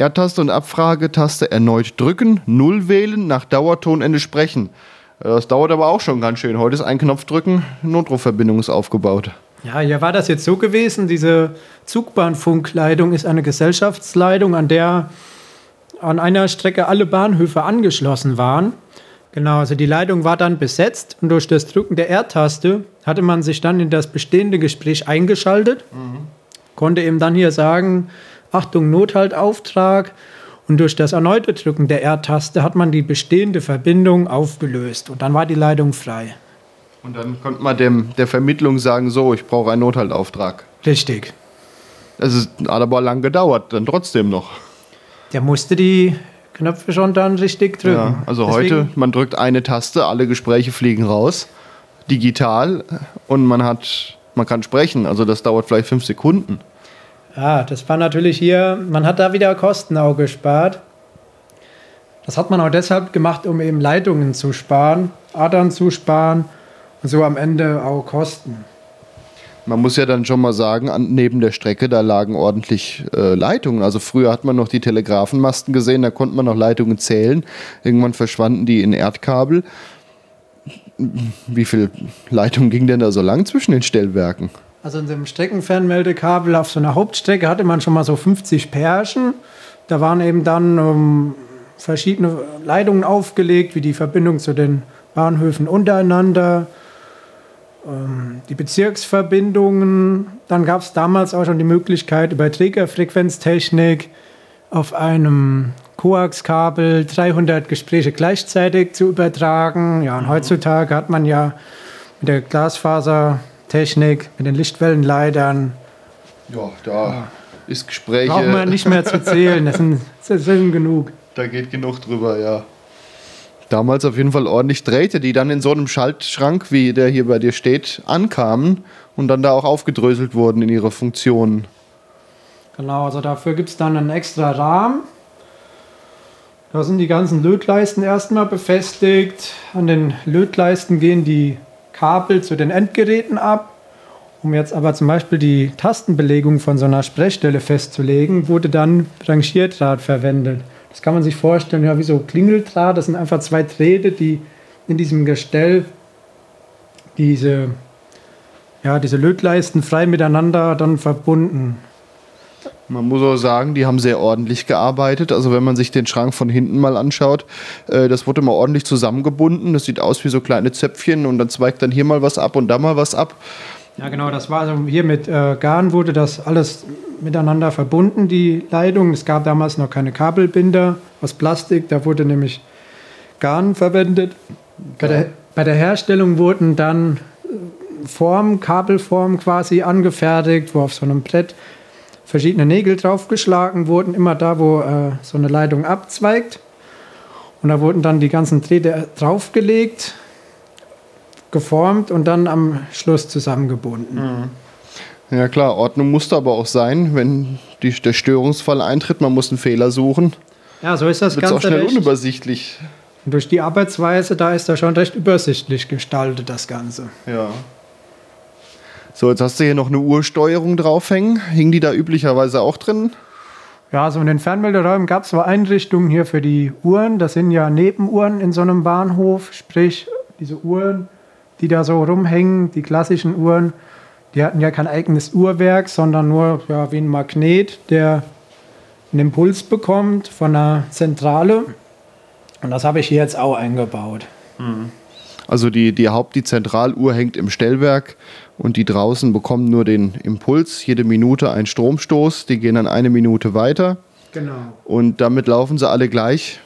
Speaker 1: Erdtaste und Abfragetaste erneut drücken, Null wählen, nach Dauertonende sprechen. Das dauert aber auch schon ganz schön. Heute ist ein Knopf drücken, Notrufverbindung ist aufgebaut.
Speaker 4: Ja, hier war das jetzt so gewesen. Diese Zugbahnfunkleitung ist eine Gesellschaftsleitung, an der an einer Strecke alle Bahnhöfe angeschlossen waren. Genau, also die Leitung war dann besetzt und durch das Drücken der R-Taste hatte man sich dann in das bestehende Gespräch eingeschaltet, konnte eben dann hier sagen, Achtung, Nothaltauftrag. Und durch das erneute Drücken der R-Taste hat man die bestehende Verbindung aufgelöst und dann war die Leitung frei.
Speaker 1: Und dann konnte man dem, der Vermittlung sagen, so, ich brauche einen Nothaltauftrag.
Speaker 4: Richtig.
Speaker 1: Es ist, hat aber lang gedauert, dann trotzdem noch.
Speaker 4: Der musste die Knöpfe schon dann richtig drücken.
Speaker 1: Ja, also
Speaker 4: Deswegen-
Speaker 1: heute, man drückt eine Taste, alle Gespräche fliegen raus, digital und man hat, man kann sprechen. Also das dauert vielleicht fünf Sekunden.
Speaker 4: Ja, das war natürlich hier, man hat da wieder Kosten auch gespart. Das hat man auch deshalb gemacht, um eben Leitungen zu sparen, Adern zu sparen und so am Ende auch Kosten.
Speaker 1: Man muss ja dann schon mal sagen, an, neben der Strecke, da lagen ordentlich äh, Leitungen. Also früher hat man noch die Telegrafenmasten gesehen, da konnte man noch Leitungen zählen. Irgendwann verschwanden die in Erdkabel. Wie viel Leitung ging denn da so lang zwischen den Stellwerken?
Speaker 4: Also in dem Streckenfernmeldekabel auf so einer Hauptstrecke hatte man schon mal so 50 Pärchen. Da waren eben dann ähm, verschiedene Leitungen aufgelegt, wie die Verbindung zu den Bahnhöfen untereinander, ähm, die Bezirksverbindungen. Dann gab es damals auch schon die Möglichkeit, über Trägerfrequenztechnik auf einem Koaxkabel 300 Gespräche gleichzeitig zu übertragen. Ja, und heutzutage hat man ja mit der Glasfasertechnik, mit den Lichtwellenleitern,
Speaker 1: Ja, da ist Gespräche.
Speaker 4: braucht man nicht mehr zu zählen. Das sind, das sind genug.
Speaker 1: Da geht genug drüber, ja. Damals auf jeden Fall ordentlich Drähte, die dann in so einem Schaltschrank, wie der hier bei dir steht, ankamen und dann da auch aufgedröselt wurden in ihre Funktionen.
Speaker 4: Genau, also dafür gibt es dann einen extra Rahmen. Da sind die ganzen Lötleisten erstmal befestigt. An den Lötleisten gehen die Kabel zu den Endgeräten ab. Um jetzt aber zum Beispiel die Tastenbelegung von so einer Sprechstelle festzulegen, wurde dann Rangierdraht verwendet. Das kann man sich vorstellen, ja, wie so Klingeldraht. Das sind einfach zwei Drähte, die in diesem Gestell diese, ja, diese Lötleisten frei miteinander dann verbunden
Speaker 1: Man muss auch sagen, die haben sehr ordentlich gearbeitet. Also wenn man sich den Schrank von hinten mal anschaut, äh, das wurde mal ordentlich zusammengebunden. Das sieht aus wie so kleine Zöpfchen und dann zweigt dann hier mal was ab und da mal was ab.
Speaker 4: Ja, genau, das war also hier mit äh, Garn wurde das alles miteinander verbunden, die Leitung. Es gab damals noch keine Kabelbinder aus Plastik, da wurde nämlich Garn verwendet. Bei der, bei der Herstellung wurden dann äh, Formen, Kabelformen quasi angefertigt, wo auf so einem Brett verschiedene Nägel draufgeschlagen wurden, immer da, wo äh, so eine Leitung abzweigt. Und da wurden dann die ganzen Drähte draufgelegt, geformt und dann am Schluss zusammengebunden.
Speaker 1: Ja klar, Ordnung musste aber auch sein, wenn die, der Störungsfall eintritt, man muss einen Fehler suchen.
Speaker 4: Ja, so ist das
Speaker 1: Wird es auch
Speaker 4: Ganze
Speaker 1: schnell
Speaker 4: recht.
Speaker 1: unübersichtlich.
Speaker 4: Und durch die Arbeitsweise, da ist das schon recht übersichtlich gestaltet, das Ganze.
Speaker 1: Ja. So, jetzt hast du hier noch eine Uhrsteuerung draufhängen. Hing die da üblicherweise auch drin?
Speaker 4: Ja, so in den Fernmelderäumen gab es so Einrichtungen hier für die Uhren. Das sind ja Nebenuhren in so einem Bahnhof, sprich diese Uhren, die da so rumhängen, die klassischen Uhren, die hatten ja kein eigenes Uhrwerk, sondern nur ja, wie ein Magnet, der einen Impuls bekommt von einer Zentrale. Und das habe ich hier jetzt auch eingebaut.
Speaker 1: Also die, die Haupt-, die Zentraluhr hängt im Stellwerk und die draußen bekommen nur den Impuls, jede Minute ein Stromstoß, die gehen dann eine Minute weiter
Speaker 4: Genau.
Speaker 1: Und damit laufen sie alle gleich.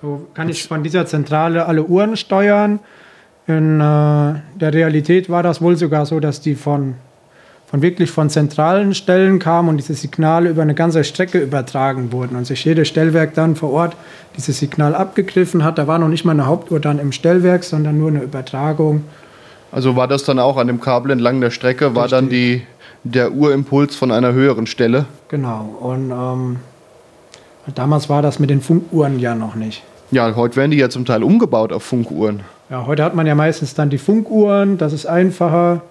Speaker 4: So kann ich von dieser Zentrale alle Uhren steuern. In äh, der Realität war das wohl sogar so, dass die von, von wirklich von zentralen Stellen kamen und diese Signale über eine ganze Strecke übertragen wurden und sich jedes Stellwerk dann vor Ort dieses Signal abgegriffen hat. Da war noch nicht mal eine Hauptuhr dann im Stellwerk, sondern nur eine Übertragung.
Speaker 1: Also war das dann auch an dem Kabel entlang der Strecke, war dann die, der Urimpuls von einer höheren Stelle?
Speaker 4: Genau. Und ähm, damals war das mit den Funkuhren ja noch nicht.
Speaker 1: Ja, heute werden die ja zum Teil umgebaut auf Funkuhren.
Speaker 4: Ja, heute hat man ja meistens dann die Funkuhren, das ist einfacher.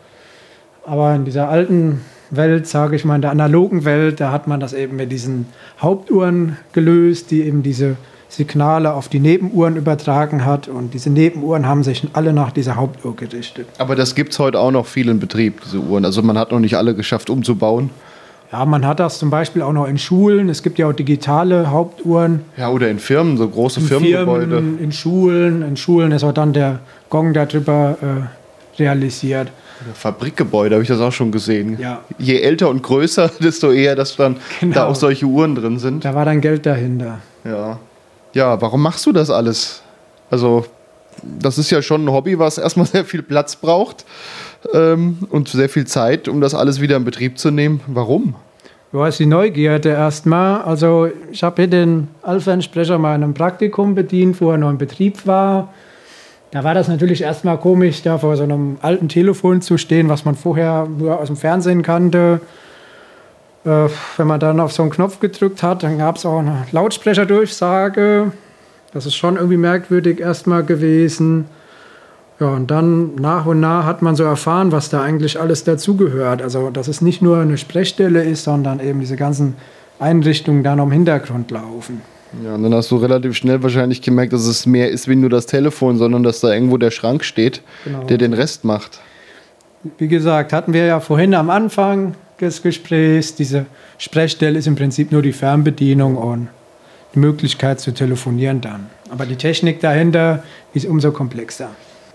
Speaker 4: Aber in dieser alten Welt, sage ich mal, in der analogen Welt, da hat man das eben mit diesen Hauptuhren gelöst, die eben diese Signale auf die Nebenuhren übertragen hat. Und diese Nebenuhren haben sich alle nach dieser Hauptuhr gerichtet.
Speaker 1: Aber das gibt es heute auch noch viel in Betrieb, diese Uhren. Also man hat noch nicht alle geschafft umzubauen.
Speaker 4: Ja, man hat das zum Beispiel auch noch in Schulen. Es gibt ja auch digitale Hauptuhren.
Speaker 1: Ja, oder in Firmen, so große in Firmengebäude.
Speaker 4: Firmen, in Schulen. In Schulen ist auch dann der Gong darüber äh, realisiert.
Speaker 1: Fabrikgebäude habe ich das auch schon gesehen.
Speaker 4: Ja.
Speaker 1: Je älter und größer, [laughs] desto eher, dass dann genau. da auch solche Uhren drin sind.
Speaker 4: Da war dann Geld dahinter.
Speaker 1: Ja. Ja, warum machst du das alles? Also, das ist ja schon ein Hobby, was erstmal sehr viel Platz braucht ähm, und sehr viel Zeit, um das alles wieder in Betrieb zu nehmen. Warum?
Speaker 4: Ja, ist die Neugierde erstmal. Also ich habe hier den Alpha-Entsprecher mal in einem Praktikum bedient, wo er noch in Betrieb war. Da war das natürlich erstmal komisch, da vor so einem alten Telefon zu stehen, was man vorher nur aus dem Fernsehen kannte. Äh, wenn man dann auf so einen Knopf gedrückt hat, dann gab es auch eine Lautsprecherdurchsage. Das ist schon irgendwie merkwürdig erstmal gewesen. Ja, und dann nach und nach hat man so erfahren, was da eigentlich alles dazugehört. Also, dass es nicht nur eine Sprechstelle ist, sondern eben diese ganzen Einrichtungen da noch im Hintergrund laufen.
Speaker 1: Ja, und dann hast du relativ schnell wahrscheinlich gemerkt, dass es mehr ist wie nur das Telefon, sondern dass da irgendwo der Schrank steht, genau. der den Rest macht.
Speaker 4: Wie gesagt, hatten wir ja vorhin am Anfang des Gesprächs, diese Sprechstelle ist im Prinzip nur die Fernbedienung und die Möglichkeit zu telefonieren dann. Aber die Technik dahinter ist umso komplexer.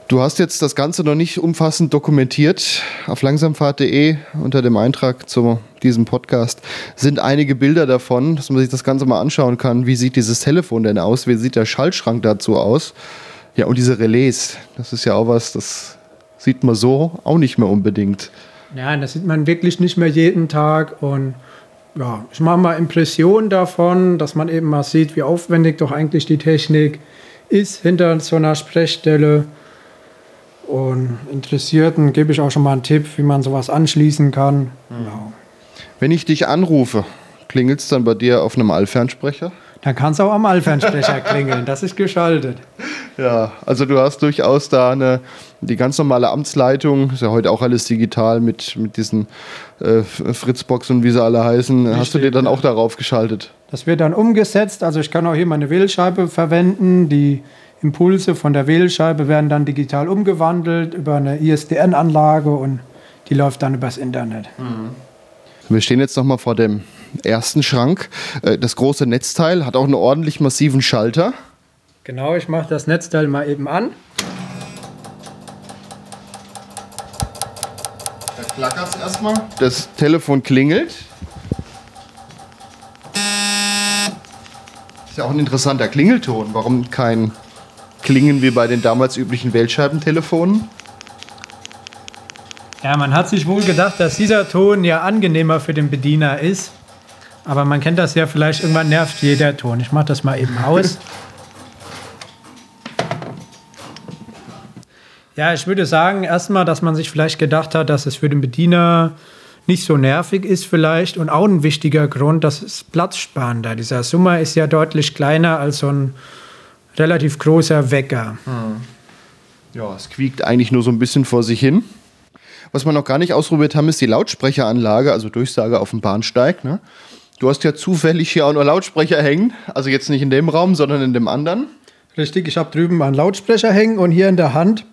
Speaker 1: Du hast jetzt das Ganze noch nicht umfassend dokumentiert. Auf langsamfahrt.de unter dem Eintrag zu diesem Podcast sind einige Bilder davon, dass man sich das Ganze mal anschauen kann. Wie sieht dieses Telefon denn aus? Wie sieht der Schaltschrank dazu aus? Ja, und diese Relais, das ist ja auch was, das sieht man so auch nicht mehr unbedingt.
Speaker 4: Ja, das sieht man wirklich nicht mehr jeden Tag und ja, ich mache mal Impressionen davon, dass man eben mal sieht, wie aufwendig doch eigentlich die Technik ist hinter so einer Sprechstelle. Und Interessierten gebe ich auch schon mal einen Tipp, wie man sowas anschließen kann. Mhm. Genau.
Speaker 1: Wenn ich dich anrufe, klingelt es dann bei dir auf einem Allfernsprecher?
Speaker 4: Dann kann es auch am Allfernsprecher [laughs] klingeln, das ist geschaltet.
Speaker 1: Ja, also du hast durchaus da eine, die ganz normale Amtsleitung, ist ja heute auch alles digital mit, mit diesen äh, Fritzboxen, wie sie alle heißen. Richtig, hast du dir dann auch darauf geschaltet?
Speaker 4: Das wird dann umgesetzt, also ich kann auch hier meine Wählscheibe verwenden, die Impulse von der Wählscheibe werden dann digital umgewandelt über eine ISDN-Anlage und die läuft dann übers Internet. Mhm.
Speaker 1: Wir stehen jetzt noch mal vor dem ersten Schrank. Äh, das große Netzteil hat auch einen ordentlich massiven Schalter.
Speaker 4: Genau, ich mache das Netzteil mal eben an.
Speaker 1: Da klackert es erstmal. Das Telefon klingelt. Ist ja auch ein interessanter Klingelton. Warum kein klingen wie bei den damals üblichen Wählscheibentelefonen.
Speaker 4: Ja, man hat sich wohl gedacht, dass dieser Ton ja angenehmer für den Bediener ist. Aber man kennt das ja vielleicht, irgendwann nervt jeder Ton. Ich mache das mal eben aus. ja, ich würde sagen, erstmal, dass man sich vielleicht gedacht hat, dass es für den Bediener nicht so nervig ist vielleicht. Und auch ein wichtiger Grund, das ist platzsparender. Dieser Summer ist ja deutlich kleiner als so ein relativ großer Wecker. Hm.
Speaker 1: Ja, es quiekt eigentlich nur so ein bisschen vor sich hin. Was wir noch gar nicht ausprobiert haben, ist die Lautsprecheranlage, also Durchsage auf dem Bahnsteig. Ne? Du hast ja zufällig hier auch noch Lautsprecher hängen, also jetzt nicht in dem Raum, sondern in dem anderen.
Speaker 4: Richtig, ich habe drüben einen Lautsprecher hängen und hier in der Hand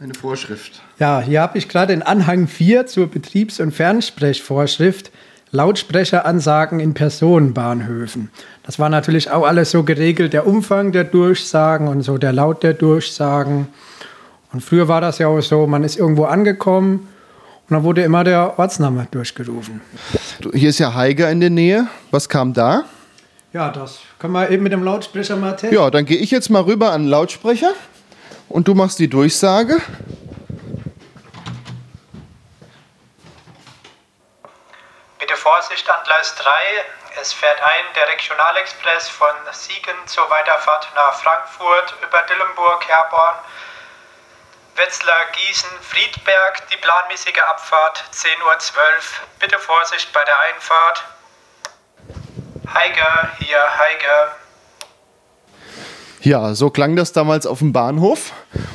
Speaker 1: eine Vorschrift.
Speaker 4: Ja, hier habe ich gerade den Anhang 4 zur Betriebs- und Fernsprechvorschrift. Lautsprecheransagen in Personenbahnhöfen. Das war natürlich auch alles so geregelt, der Umfang der Durchsagen und so der Laut der Durchsagen. Und früher war das ja auch so, man ist irgendwo angekommen und dann wurde immer der Ortsname durchgerufen.
Speaker 1: Hier ist ja Heiger in der Nähe. Was kam da?
Speaker 4: Ja, das können wir eben mit dem Lautsprecher mal testen.
Speaker 1: Ja, dann gehe ich jetzt mal rüber an den Lautsprecher und du machst die Durchsage.
Speaker 4: Bitte Vorsicht an Gleis 3. Es fährt ein der Regionalexpress von Siegen zur Weiterfahrt nach Frankfurt über Dillenburg, Herborn, Wetzlar, Gießen, Friedberg. Die planmäßige Abfahrt 10.12 Uhr. Bitte Vorsicht bei der Einfahrt. Heiger, hier, Heiger.
Speaker 1: Ja, so klang das damals auf dem Bahnhof.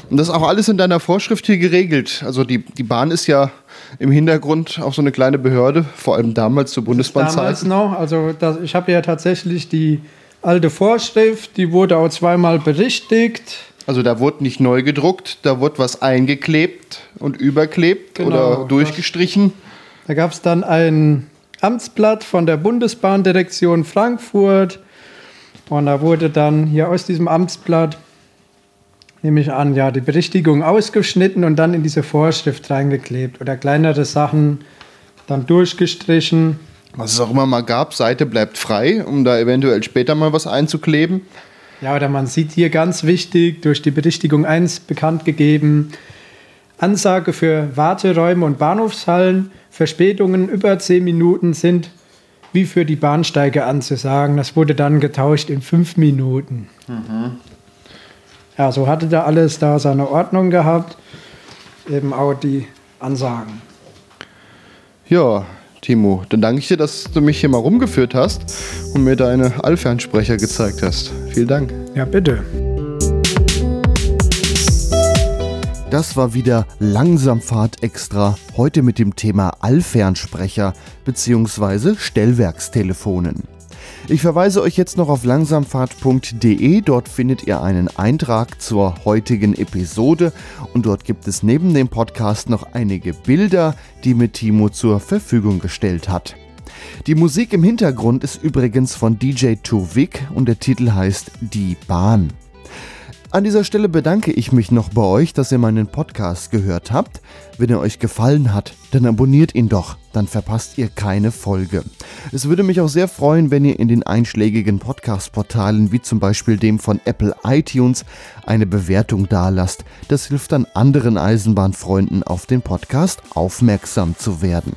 Speaker 1: Und das ist auch alles in deiner Vorschrift hier geregelt. Also die, die Bahn ist ja im Hintergrund auch so eine kleine Behörde, vor allem damals zur Bundesbahnzeit.
Speaker 4: Damals noch, also das, ich habe ja tatsächlich die alte Vorschrift, die wurde auch zweimal berichtigt.
Speaker 1: Also da wurde nicht neu gedruckt, da wurde was eingeklebt und überklebt
Speaker 4: Genau,
Speaker 1: oder durchgestrichen.
Speaker 4: Da gab es dann ein Amtsblatt von der Bundesbahndirektion Frankfurt. Und da wurde dann hier aus diesem Amtsblatt, nehme ich an, ja, die Berichtigung ausgeschnitten und dann in diese Vorschrift reingeklebt. Oder kleinere Sachen dann durchgestrichen.
Speaker 1: Was es auch immer mal gab, Seite bleibt frei, um da eventuell später mal was einzukleben.
Speaker 4: Ja, oder man sieht hier ganz wichtig, durch die Berichtigung 1 bekannt gegeben, Ansage für Warteräume und Bahnhofshallen, Verspätungen über 10 Minuten sind wie für die Bahnsteige anzusagen. Das wurde dann getauscht in 5 Minuten. Ja, so hatte da alles da seine Ordnung gehabt, eben auch die Ansagen.
Speaker 1: Ja, Timo, dann danke ich dir, dass du mich hier mal rumgeführt hast und mir deine Allfernsprecher gezeigt hast. Vielen Dank.
Speaker 4: Ja, bitte.
Speaker 1: Das war wieder Langsamfahrt extra, heute mit dem Thema Allfernsprecher bzw. Stellwerkstelefonen. Ich verweise euch jetzt noch auf langsamfahrt.de, dort findet ihr einen Eintrag zur heutigen Episode und dort gibt es neben dem Podcast noch einige Bilder, die mir Timo zur Verfügung gestellt hat. Die Musik im Hintergrund ist übrigens von DJ Tuvik und der Titel heißt Die Bahn. An dieser Stelle bedanke ich mich noch bei euch, dass ihr meinen Podcast gehört habt. Wenn er euch gefallen hat, dann abonniert ihn doch, dann verpasst ihr keine Folge. Es würde mich auch sehr freuen, wenn ihr in den einschlägigen Podcast-Portalen wie zum Beispiel dem von Apple iTunes eine Bewertung dalasst. Das hilft dann anderen Eisenbahnfreunden auf den Podcast aufmerksam zu werden.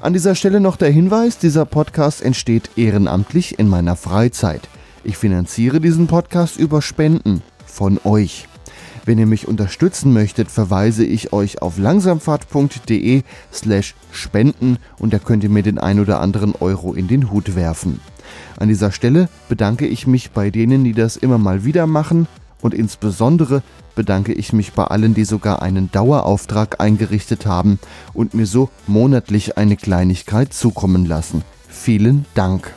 Speaker 1: An dieser Stelle noch der Hinweis, dieser Podcast entsteht ehrenamtlich in meiner Freizeit. Ich finanziere diesen Podcast über Spenden von euch. Wenn ihr mich unterstützen möchtet, verweise ich euch auf langsamfahrt.de slash spenden und da könnt ihr mir den ein oder anderen Euro in den Hut werfen. An dieser Stelle bedanke ich mich bei denen, die das immer mal wieder machen und insbesondere bedanke ich mich bei allen, die sogar einen Dauerauftrag eingerichtet haben und mir so monatlich eine Kleinigkeit zukommen lassen. Vielen Dank.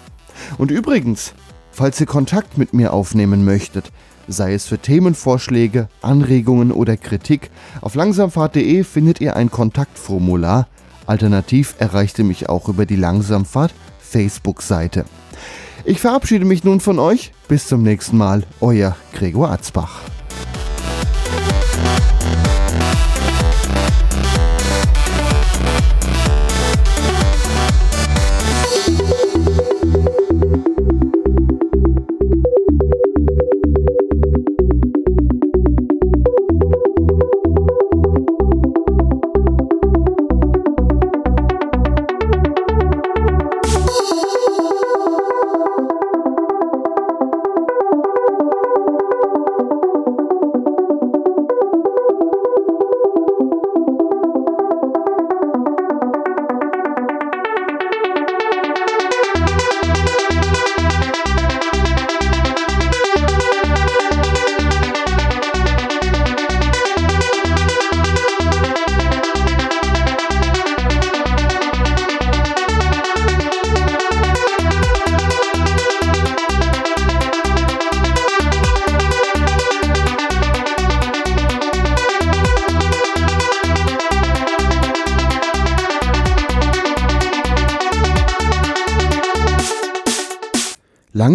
Speaker 1: Und übrigens, falls ihr Kontakt mit mir aufnehmen möchtet, sei es für Themenvorschläge, Anregungen oder Kritik, auf langsamfahrt.de findet ihr ein Kontaktformular. Alternativ erreicht ihr mich auch über die Langsamfahrt Facebook-Seite. Ich verabschiede mich nun von euch. Bis zum nächsten Mal. Euer Gregor Atzbach.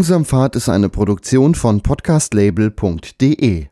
Speaker 1: Langsamfahrt ist eine Produktion von podcastlabel.de